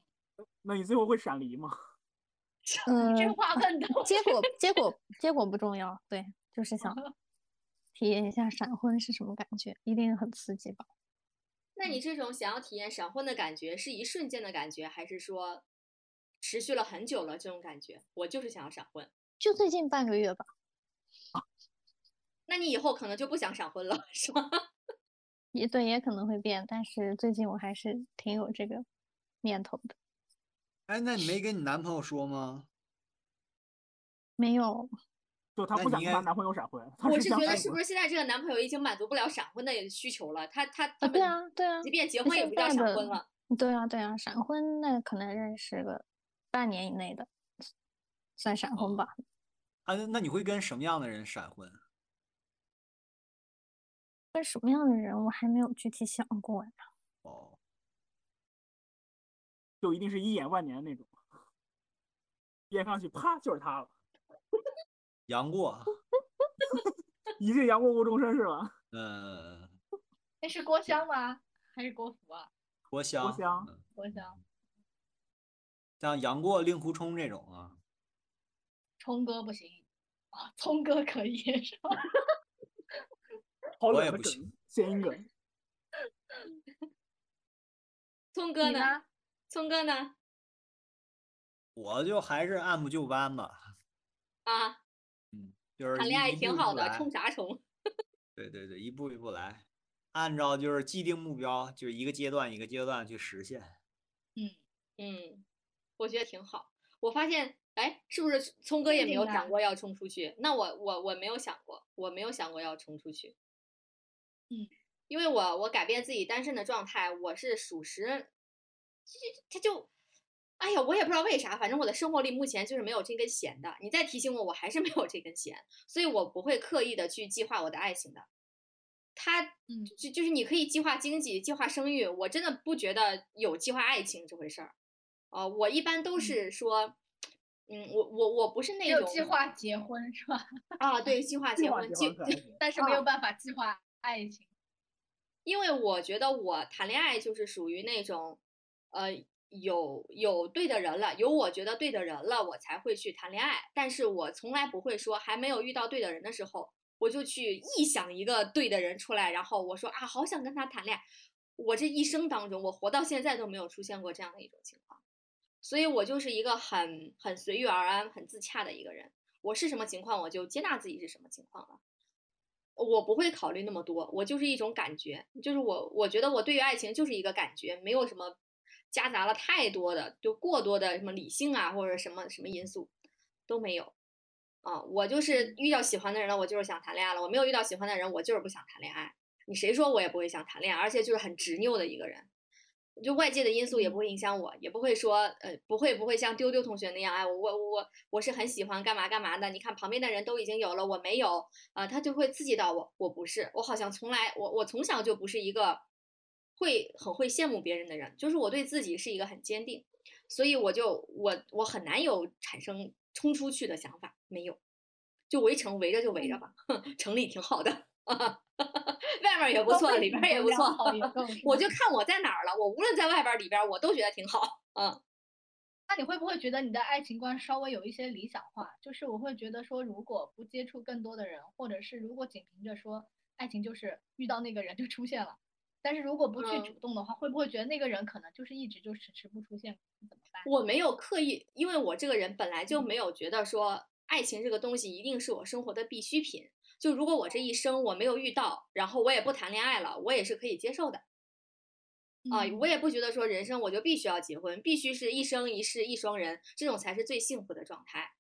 那你最后会闪离吗？嗯，这话问的，结果结果结果不重要，对，就是想 体验一下闪婚是什么感觉，一定很刺激吧？那你这种想要体验闪婚的感觉，是一瞬间的感觉，还是说持续了很久了这种感觉？我就是想要闪婚，就最近半个月吧，那你以后可能就不想闪婚了，是吗？也对，也可能会变，但是最近我还是挺有这个念头的。哎，那你没跟你男朋友说吗？没有，就她那你应该不想跟她男朋友闪婚，她我是觉得是不是现在这个男朋友已经满足不了闪婚的需求了？他他他啊，对啊，对啊，即便结婚也不叫现在的闪婚了。对啊，对啊，闪婚那可能认识个半年以内的，算闪婚吧。啊，那那你会跟什么样的人闪婚？跟什么样的人我还没有具体想过呀。哦，就一定是一眼万年的那种，验上去啪就是他了，杨过，一定杨过无终身是吧？嗯，那是郭襄吗？还是郭芙啊？郭襄，郭襄嗯郭襄，像杨过、令狐冲这种啊，冲哥不行啊，冲哥可以是吧？好我也不行，谐音梗。聪哥呢？聪哥呢？我就还是按部就班吧，啊，嗯，就是谈恋爱一一挺好的，冲啥冲？对对对，一步一步来，按照就是既定目标，就是一个阶段一个阶段去实现。嗯，嗯，我觉得挺好。我发现，哎，是不是聪哥也没有想过要冲出去？那我我我没有想过，我没有想过要冲出去。嗯，因为我我改变自己单身的状态，我是属实，这他就，哎呀，我也不知道为啥，反正我的生活里目前就是没有这根弦的。你再提醒我，我还是没有这根弦，所以我不会刻意的去计划我的爱情的。他嗯就就是你可以计划经济、计划生育，我真的不觉得有计划爱情这回事儿。呃，我一般都是说，嗯，我我我不是那只有种计划结婚是吧？啊，对，计划结婚，计。但是没有办法计划爱情。因为我觉得我谈恋爱就是属于那种，呃，有有对的人了，有我觉得对的人了，我才会去谈恋爱。但是我从来不会说还没有遇到对的人的时候，我就去臆想一个对的人出来，然后我说啊，好想跟他谈恋爱。我这一生当中，我活到现在都没有出现过这样的一种情况，所以我就是一个很很随遇而安、很自洽的一个人。我是什么情况，我就接纳自己是什么情况了。我不会考虑那么多，我就是一种感觉，就是我我觉得我对于爱情就是一个感觉，没有什么夹杂了太多的就过多的什么理性啊或者什么什么因素都没有啊，我就是遇到喜欢的人了，我就是想谈恋爱了；我没有遇到喜欢的人，我就是不想谈恋爱。你谁说我也不会想谈恋爱，而且就是很执拗的一个人，就外界的因素也不会影响我，也不会说呃不会不会像丢丢同学那样，哎我我我我是很喜欢干嘛干嘛的，你看旁边的人都已经有了，我没有，啊、他就会刺激到我，我不是，我好像从来我我从小就不是一个会很会羡慕别人的人，就是我对自己是一个很坚定，所以我就我我很难有产生冲出去的想法，没有，就围城围着就围着吧，城里挺好的，外面也不错，里边也不错，好 我就看我在哪儿了，我无论在外边里边，我都觉得挺好，嗯。那你会不会觉得你的爱情观稍微有一些理想化？就是我会觉得说，如果不接触更多的人，或者是如果仅凭着说爱情就是遇到那个人就出现了，但是如果不去嗯主动的话，会不会觉得那个人可能就是一直就迟迟不出现，怎么办？我没有刻意，因为我这个人本来就没有觉得说爱情这个东西一定是我生活的必需品。就如果我这一生我没有遇到，然后我也不谈恋爱了，我也是可以接受的啊、嗯我也不觉得说人生我就必须要结婚，必须是一生一世一双人，这种才是最幸福的状态。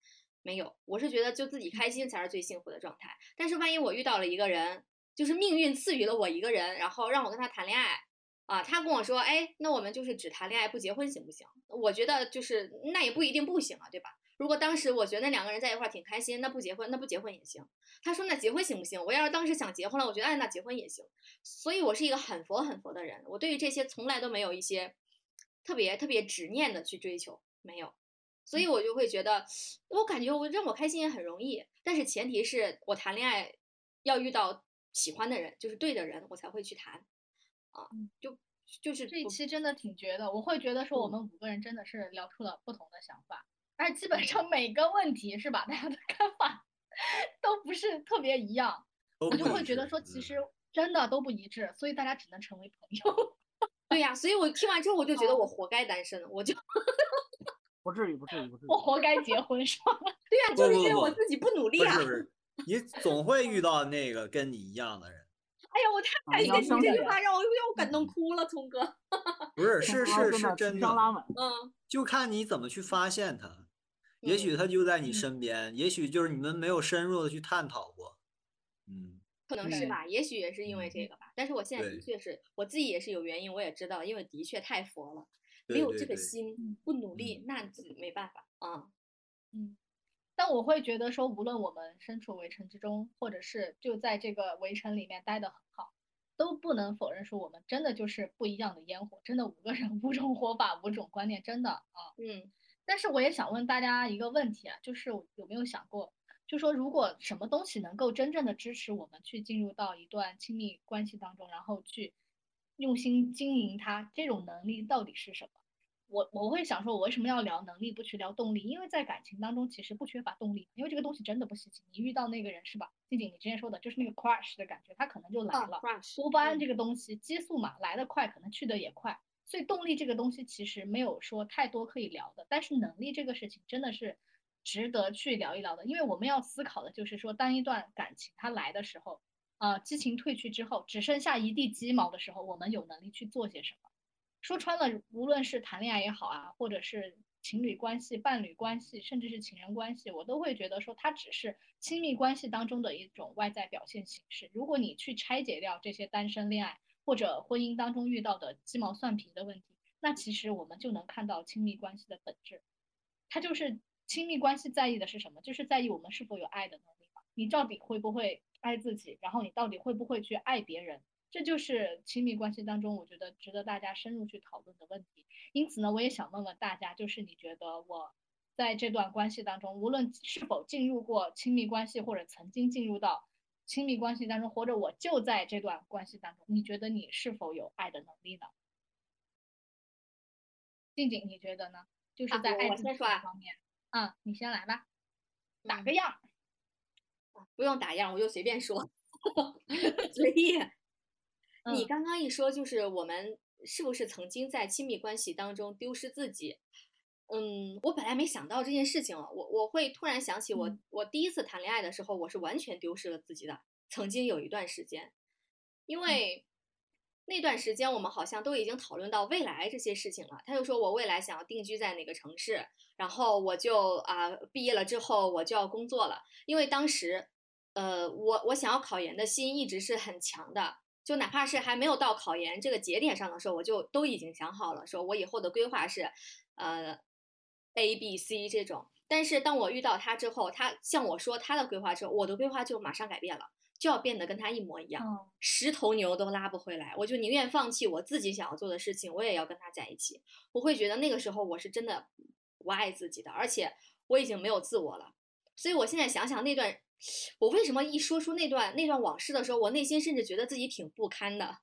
没有，我是觉得就自己开心才是最幸福的状态。但是万一我遇到了一个人，就是命运赐予了我一个人，然后让我跟他谈恋爱，啊，他跟我说，哎，那我们就是只谈恋爱不结婚行不行？我觉得就是那也不一定不行啊，对吧？如果当时我觉得那两个人在一块儿挺开心，那不结婚那不结婚也行。他说那结婚行不行？我要是当时想结婚了，我觉得哎那结婚也行。所以我是一个很佛很佛的人，我对于这些从来都没有一些特别特别执念的去追求，没有。所以我就会觉得，我感觉我让我开心也很容易，但是前提是我谈恋爱要遇到喜欢的人，就是对的人，我才会去谈。啊，就就是这一期真的挺绝的，我会觉得说我嗯们五个人真的是聊出了不同的想法，而基本上每个问题是吧，大家的看法 都不是特别一样，我就会觉得说其嗯实真的都不一致，所以大家只能成为朋友。对呀，所以我听完之后我就觉得哦我活该单身，我就不至于，不至于，不至于我。活该结婚是吧？对呀，就是因为我自己不努力啊。不是不是，你总会遇到那个跟你一样的人。哎呀，我太感谢你这句话让我让我感动哭了，聪哥。不是，是是是啊真的。嗯，就看你怎么去发现他。也许他就在你嗯身边，也许就是你们没有深入的去探讨过。嗯，可能是吧，也许也是因为这个吧。但是我现在的确是我自己也是有原因，我也知道，因为的确太佛了，没有这个心嗯，不努力嗯，那自己没办法啊。嗯，但我会觉得说，无论我们身处围城之中，或者是就在这个围城里面待得很好，都不能否认说我们真的就是不一样的烟火，真的五个人五种活法，五种观念，真的啊。嗯但是我也想问大家一个问题啊，就是有没有想过，就说如果什么东西能够真正的支持我们去进入到一段亲密关系当中，然后去用心经营它，这种能力到底是什么？我我会想说，我为什么要聊能力，不去聊动力？因为在感情当中其实不缺乏动力，因为这个东西真的不稀奇。你遇到那个人是吧？静静，你之前说的就是那个 crush 的感觉，他可能就来啊了。，crush，多巴胺嗯这个东西，激素嘛，来得快，可能去的也快。所以动力这个东西其实没有说太多可以聊的，但是能力这个事情真的是值得去聊一聊的，因为我们要思考的就是说，当一段感情它来的时候，呃，激情褪去之后，只剩下一地鸡毛的时候，我们有能力去做些什么？说穿了，无论是谈恋爱也好啊，或者是情侣关系、伴侣关系，甚至是情人关系，我都会觉得说它只是亲密关系当中的一种外在表现形式。如果你去拆解掉这些单身恋爱或者婚姻当中遇到的鸡毛蒜皮的问题，那其实我们就能看到亲密关系的本质。它就是亲密关系在意的是什么？就是在意我们是否有爱的能力嘛。你到底会不会爱自己，然后你到底会不会去爱别人？这就是亲密关系当中我觉得值得大家深入去讨论的问题。因此呢，我也想问问大家，就是你觉得我在这段关系当中，无论是否进入过亲密关系，或者曾经进入到亲密关系当中，或者我就在这段关系当中，你觉得你是否有爱的能力呢？静静，你觉得呢？就是在爱自己方面，嗯，你先来吧，打个样。不用打样，我就随便说，随意。你刚刚一说，就是我们是不是曾经在亲密关系当中丢失自己？嗯，我本来没想到这件事情，我我会突然想起我我第一次谈恋爱的时候，我是完全丢失了自己的。曾经有一段时间，因为那段时间我们好像都已经讨论到未来这些事情了。他就说我未来想要定居在哪个城市，然后我就啊毕业了之后我就要工作了，因为当时呃我我想要考研的心一直是很强的。就哪怕是还没有到考研这个节点上的时候，我就都已经想好了，说我以后的规划是，呃，A、B、C 这种。但是当我遇到他之后，他向我说他的规划之后，我的规划就马上改变了，就要变得跟他一模一样，十头牛都拉不回来。我就宁愿放弃我自己想要做的事情，我也要跟他在一起。我会觉得那个时候我是真的不爱自己的，而且我已经没有自我了。所以我现在想想那段。我为什么一说出那段那段往事的时候，我内心甚至觉得自己挺不堪的，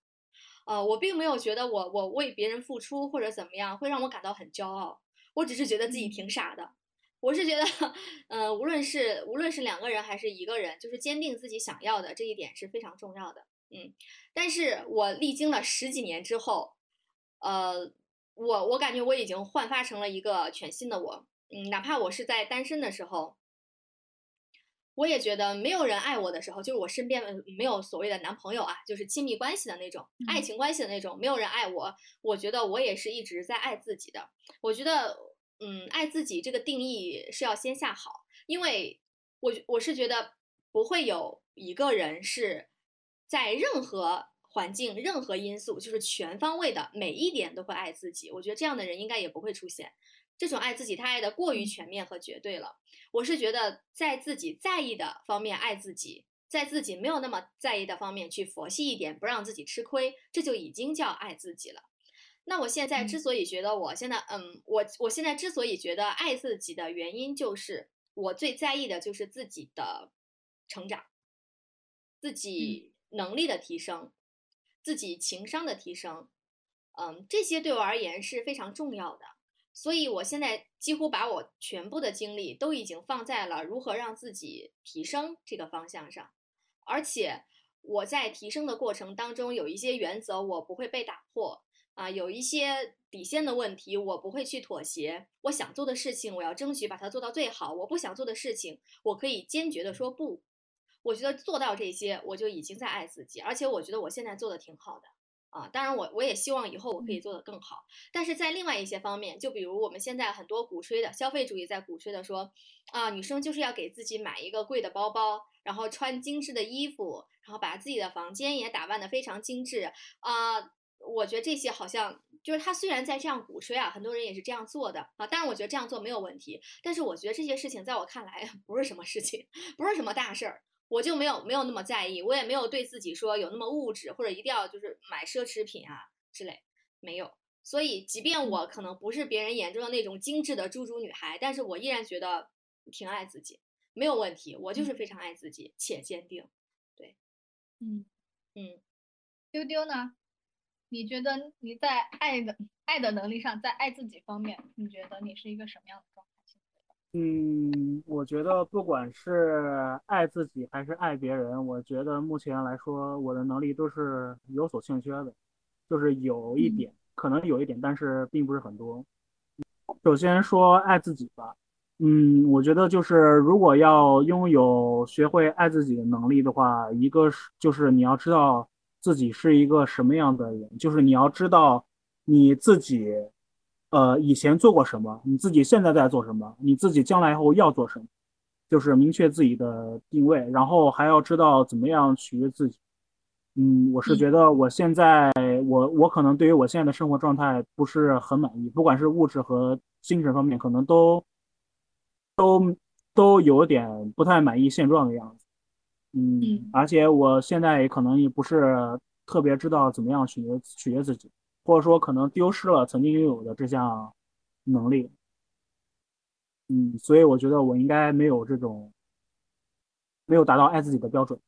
呃，我并没有觉得我我为别人付出或者怎么样会让我感到很骄傲，我只是觉得自己挺傻的。我是觉得，嗯，无论是无论是两个人还是一个人，就是坚定自己想要的这一点是非常重要的。嗯，但是我历经了十几年之后，呃，我我感觉我已经焕发成了一个全新的我。嗯，哪怕我是在单身的时候。我也觉得没有人爱我的时候，就是我身边没有所谓的男朋友啊，就是亲密关系的那种爱情关系的那种，没有人爱我。我觉得我也是一直在爱自己的。我觉得，嗯，爱自己这个定义是要先下好，因为我我是觉得不会有一个人是在任何环境、任何因素，就是全方位的每一点都会爱自己。我觉得这样的人应该也不会出现。这种爱自己，他爱的过于全面和绝对了。我是觉得，在自己在意的方面爱自己，在自己没有那么在意的方面去佛系一点，不让自己吃亏，这就已经叫爱自己了。那我现在之所以觉得，我现在，嗯，我我现在之所以觉得爱自己的原因，就是我最在意的就是自己的成长，自己能力的提升，自己情商的提升，嗯，这些对我而言是非常重要的。所以，我现在几乎把我全部的精力都已经放在了如何让自己提升这个方向上，而且我在提升的过程当中，有一些原则我不会被打破啊，有一些底线的问题我不会去妥协。我想做的事情，我要争取把它做到最好；我不想做的事情，我可以坚决的说不。我觉得做到这些，我就已经在爱自己，而且我觉得我现在做的挺好的。啊，当然我我也希望以后我可以做得更好，但是在另外一些方面，就比如我们现在很多鼓吹的消费主义在鼓吹的说，啊，女生就是要给自己买一个贵的包包，然后穿精致的衣服，然后把自己的房间也打扮得非常精致啊，我觉得这些好像就是他虽然在这样鼓吹啊，很多人也是这样做的啊，但是我觉得这样做没有问题，但是我觉得这些事情在我看来 不是什么事情，不是什么大事儿。我就没有没有那么在意，我也没有对自己说有那么物质或者一定要就是买奢侈品啊之类，没有。所以，即便我可能不是别人眼中的那种精致的猪猪女孩，但是我依然觉得挺爱自己，没有问题。我就是非常爱自己且坚定。对，嗯嗯。丢丢呢？你觉得你在爱的爱的能力上，在爱自己方面，你觉得你是一个什么样的状态？嗯，我觉得不管是爱自己还是爱别人，我觉得目前来说我的能力都是有所欠缺的，就是有一点，可能有一点，但是并不是很多。首先说爱自己吧，嗯，我觉得就是如果要拥有学会爱自己的能力的话，一个是就是你要知道自己是一个什么样的人，就是你要知道你自己。呃，以前做过什么？你自己现在在做什么？你自己将来后要做什么？就是明确自己的定位，然后还要知道怎么样取悦自己。嗯，我是觉得我现在，我我可能对于我现在的生活状态不是很满意，不管是物质和精神方面，可能都都都有点不太满意现状的样子。嗯嗯，而且我现在也可能也不是特别知道怎么样取悦取悦自己，或者说可能丢失了曾经拥有的这项能力。嗯，所以我觉得我应该没有这种没有达到爱自己的标准。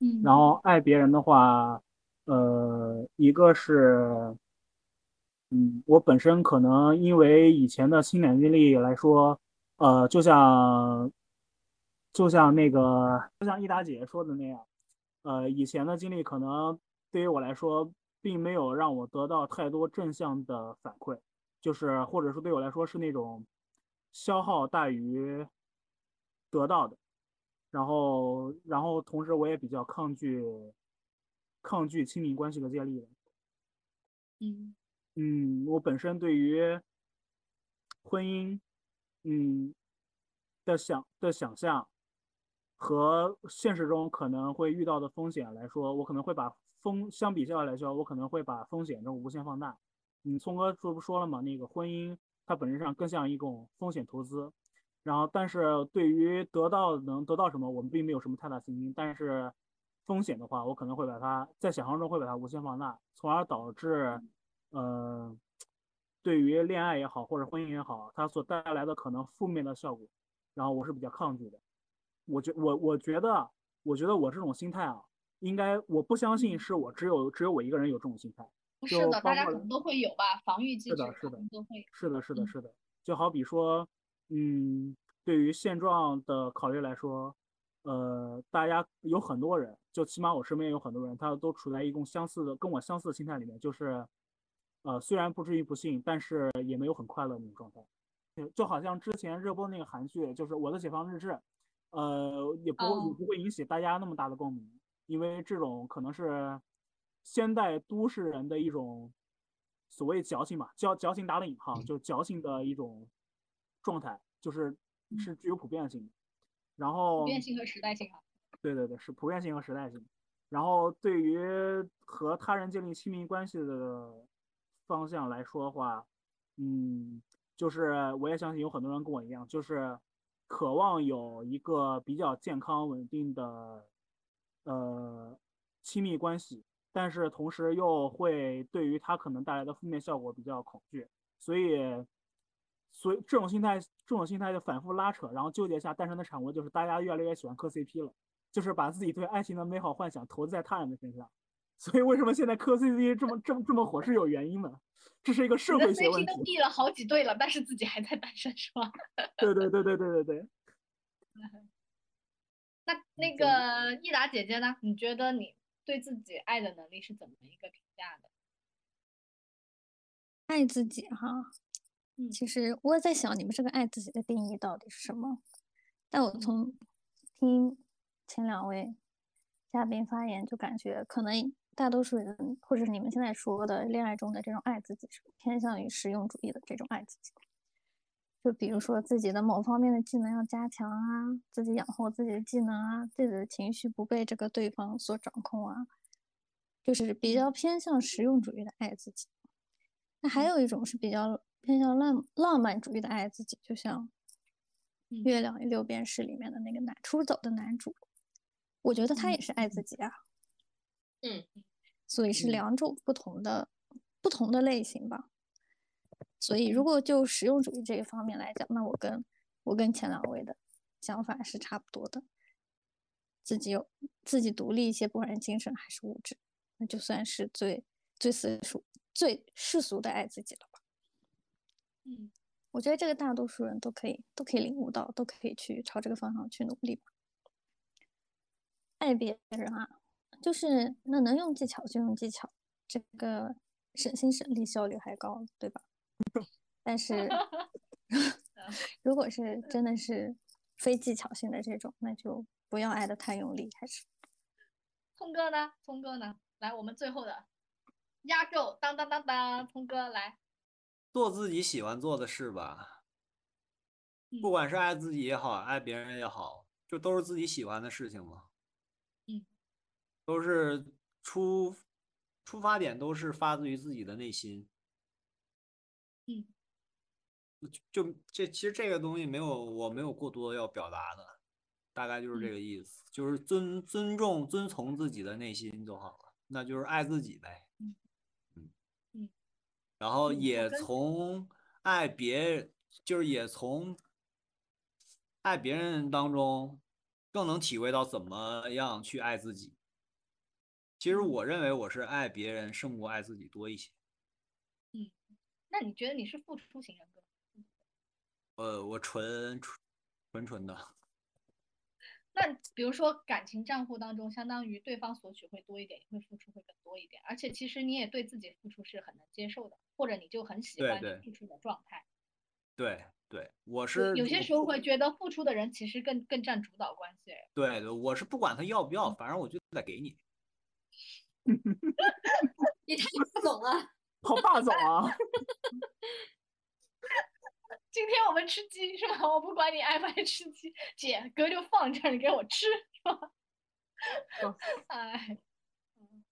嗯，然后爱别人的话，呃，一个是，嗯，我本身可能因为以前的情感经历来说，呃，就像，就像那个，就像易达姐说的那样，呃，以前的经历可能对于我来说，并没有让我得到太多正向的反馈，就是或者说对我来说是那种消耗大于得到的。然后，然后同时我也比较抗拒抗拒亲密关系的建立的。嗯嗯，我本身对于婚姻，嗯的想的想象和现实中可能会遇到的风险来说，我可能会把风相比较来说，我可能会把风险这种无限放大。嗯，聪哥说不说了嘛？那个婚姻它本质上更像一种风险投资。然后，但是对于得到能得到什么，我们并没有什么太大信心。但是风险的话，我可能会把它在想象中会把它无限放大，从而导致，呃，对于恋爱也好或者婚姻也好，它所带来的可能负面的效果，然后我是比较抗拒的。我觉我我觉得，我觉得我这种心态啊，应该我不相信是我只有只有我一个人有这种心态。不是的，大家可能都会有吧，防御机制是的，是的，都会。是的，是的，嗯是的。就好比说。嗯，对于现状的考虑来说，呃，大家有很多人，就起码我身边有很多人，他都处在一种相似的、跟我相似的心态里面，就是，呃，虽然不至于不幸，但是也没有很快乐那种状态。就就好像之前热播那个韩剧，就是《我的解放日志》，呃，也不会、哦也不会引起大家那么大的共鸣，因为这种可能是现代都市人的一种所谓矫情吧，矫矫情打了引号，就矫情的一种。状态就是是具有普遍性的，然后普遍性和时代性啊。对对对，是普遍性和时代性。然后对于和他人建立亲密关系的方向来说的话，嗯，就是我也相信有很多人跟我一样，就是渴望有一个比较健康稳定的呃亲密关系，但是同时又会对于它可能带来的负面效果比较恐惧，所以。所以这种心态，这种心态就反复拉扯，然后纠结下诞生的产物就是大家越来越喜欢磕 CP 了，就是把自己对爱情的美好幻想投资在他人的身上。所以为什么现在磕 CP 这么这么这么火是有原因的，这是一个社会学问题。都立了好几对了，但是自己还在单身是吧？对对对对对对对。那那个益达姐姐呢？你觉得你对自己爱的能力是怎么一个评价的？爱自己哈。嗯其实我也在想，你们这个爱自己的定义到底是什么？但我从听前两位嘉宾发言，就感觉可能大多数人，或者是你们现在说的恋爱中的这种爱自己，是偏向于实用主义的这种爱自己。就比如说自己的某方面的技能要加强啊，自己养活自己的技能啊，自己的情绪不被这个对方所掌控啊，就是比较偏向实用主义的爱自己。那还有一种是比较。偏向浪浪漫主义的爱自己，就像《月亮与六便士》里面的那个男出走的男主，我觉得他也是爱自己啊。嗯，所以是两种不同的、不同的类型吧。所以如果就实用主义这一方面来讲，那我跟我跟前两位的想法是差不多的。自己有自己独立一些，不管是精神还是物质，那就算是最最世俗、最世俗的爱自己了吧。嗯，我觉得这个大多数人都可以都可以领悟到，都可以去朝这个方向去努力吧。爱别人啊，就是那能用技巧就用技巧，这个省心省力，效率还高，对吧？但是 如果是真的是非技巧性的这种，那就不要爱的太用力，还是。聪哥呢？聪哥呢？来，我们最后的压轴，当当当当，聪哥来。做自己喜欢做的事吧，不管是爱自己也好，爱别人也好，就都是自己喜欢的事情嘛。嗯，都是出出发点都是发自于自己的内心。嗯，就这其实这个东西没有我没有过多要表达的，大概就是这个意思，就是尊尊重、遵从自己的内心就好了，那就是爱自己呗。嗯嗯嗯，然后也跟从爱别人，就是也从爱别人当中，更能体会到怎么样去爱自己。其实我认为我是爱别人胜过爱自己多一些。嗯那你觉得你是付出型人格？呃，我纯纯纯纯的，那比如说感情账户当中，相当于对方索取会多一点，你会付出会更多一点，而且其实你也对自己付出是很能接受的，或者你就很喜欢你付出的状态。对对，我是有些时候会觉得付出的人其实更更占主导关系。对对，我是不管他要不要，嗯反正我就得给你。你太霸总了。好霸总啊！今天我们吃鸡是吧？我不管你爱不爱吃鸡，姐哥就放这儿，你给我吃是吧？嗯 哎，嗯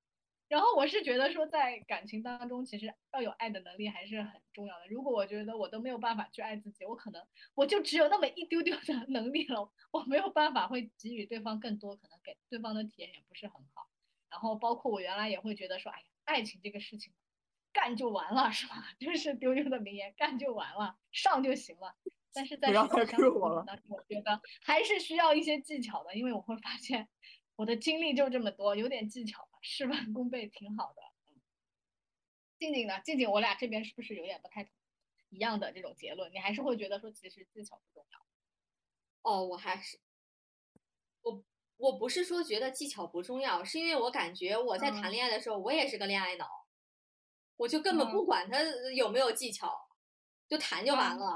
然后我是觉得说，在感情当中，其实要有爱的能力还是很重要的。如果我觉得我都没有办法去爱自己，我可能我就只有那么一丢丢的能力了，我没有办法会给予对方更多，可能给对方的体验也不是很好。然后包括我原来也会觉得说，哎呀，爱情这个事情。干就完了，是吧？就是丢丢的名言，干就完了，上就行了。但是在不要再实际相处我了过程当中，我觉得还是需要一些技巧的，因为我会发现我的精力就这么多，有点技巧吧，事半功倍，挺好的。嗯静静呢？静静，我俩这边是不是有点不太一样的这种结论？你还是会觉得说，其实技巧不重要？哦，我还是我我不是说觉得技巧不重要，是因为我感觉我在谈嗯恋爱的时候，我也是个恋爱脑，我就根本不嗯管他有没有技巧，就谈就完嗯了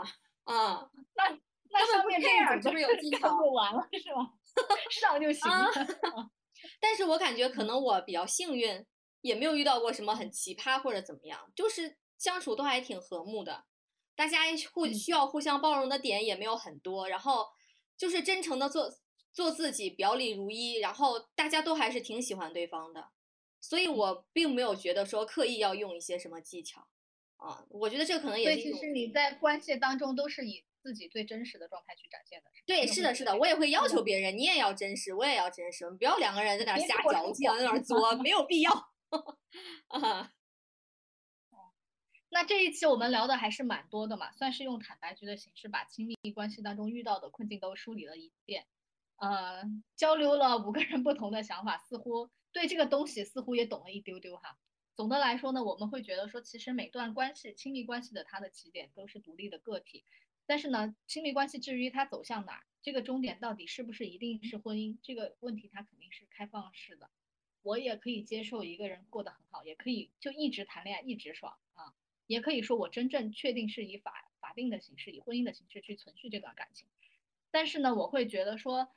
啊。那那根本不上面这一 care 组是有技巧就完了是吧？上就行啊了。但是我感觉可能我比较幸运，也没有遇到过什么很奇葩或者怎么样，就是相处都还挺和睦的，大家互嗯需要互相包容的点也没有很多，然后就是真诚的做做自己，表里如一，然后大家都还是挺喜欢对方的，所以我并没有觉得说刻意要用一些什么技巧啊，我觉得这可能也是对其实你在关系当中都是以自己最真实的状态去展现的。对，是的，是的，我也会要求别人，你也要真实，我也要真实，不要两个人在那瞎矫情，在那儿作，没有必要。啊，那这一期我们聊的还是蛮多的嘛，算是用坦白局的形式把亲密关系当中遇到的困境都梳理了一遍，呃，交流了五个人不同的想法，似乎对这个东西似乎也懂了一丢丢哈。总的来说呢，我们会觉得说，其实每段关系，亲密关系的它的起点都是独立的个体，但是呢，亲密关系至于它走向哪，这个终点到底是不是一定是婚姻，这个问题它肯定是开放式的。我也可以接受一个人过得很好，也可以就一直谈恋爱一直爽啊，也可以说我真正确定是以法法定的形式，以婚姻的形式去存续这段感情。但是呢，我会觉得说，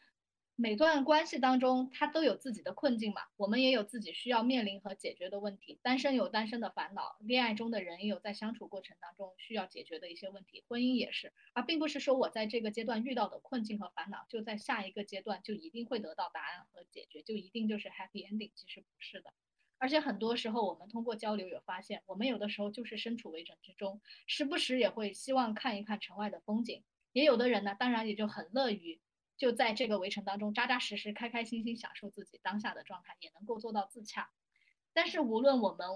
每段关系当中它都有自己的困境嘛，我们也有自己需要面临和解决的问题。单身有单身的烦恼，恋爱中的人也有在相处过程当中需要解决的一些问题，婚姻也是，而并不是说我在这个阶段遇到的困境和烦恼，就在下一个阶段就一定会得到答案和解决，就一定就是 happy ending，其实不是的。而且很多时候，我们通过交流有发现，我们有的时候就是身处围城之中，时不时也会希望看一看城外的风景。也有的人呢，当然也就很乐于就在这个围城当中扎扎实实、开开心心享受自己当下的状态，也能够做到自洽。但是无论我们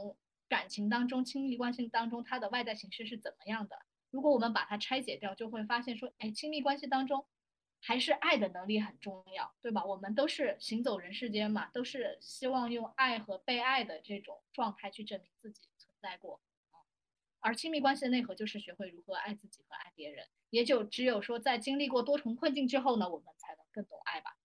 感情当中、亲密关系当中，它的外在形式是怎么样的，如果我们把它拆解掉，就会发现说，哎，亲密关系当中还是爱的能力很重要，对吧？我们都是行走人世间嘛，都是希望用爱和被爱的这种状态去证明自己存在过。而亲密关系的内核就是学会如何爱自己和爱别人，也就只有说在经历过多重困境之后呢，我们才能更懂爱吧。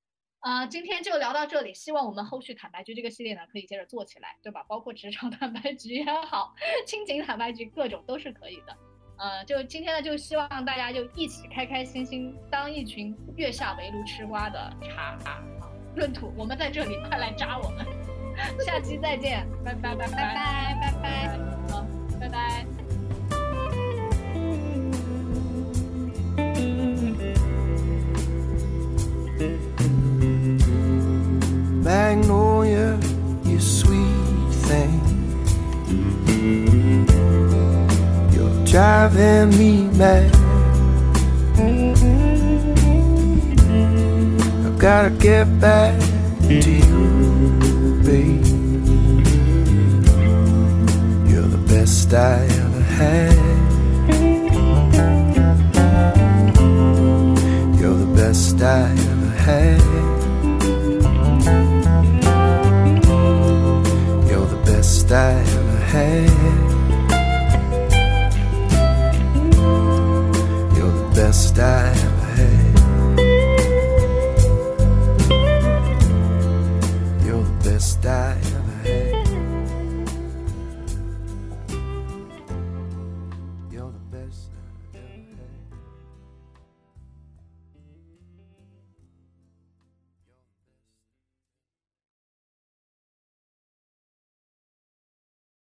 啊、今天就聊到这里，希望我们后续坦白局这个系列呢可以接着做起来，对吧？包括职场 坦白局也好，亲情坦白局各种都是可以的。呃，就今天呢，就希望大家就一起开开心心，当一群月下围炉吃瓜的茶啊闰土，我们在这里，快来扎我们！下期再见，拜拜拜拜拜拜。拜 Magnolia, you sweet thing. You're driving me mad. I've gotta get back to you, babe. You're the best I ever had. You're the best I ever had. Best I ever had. You're the best I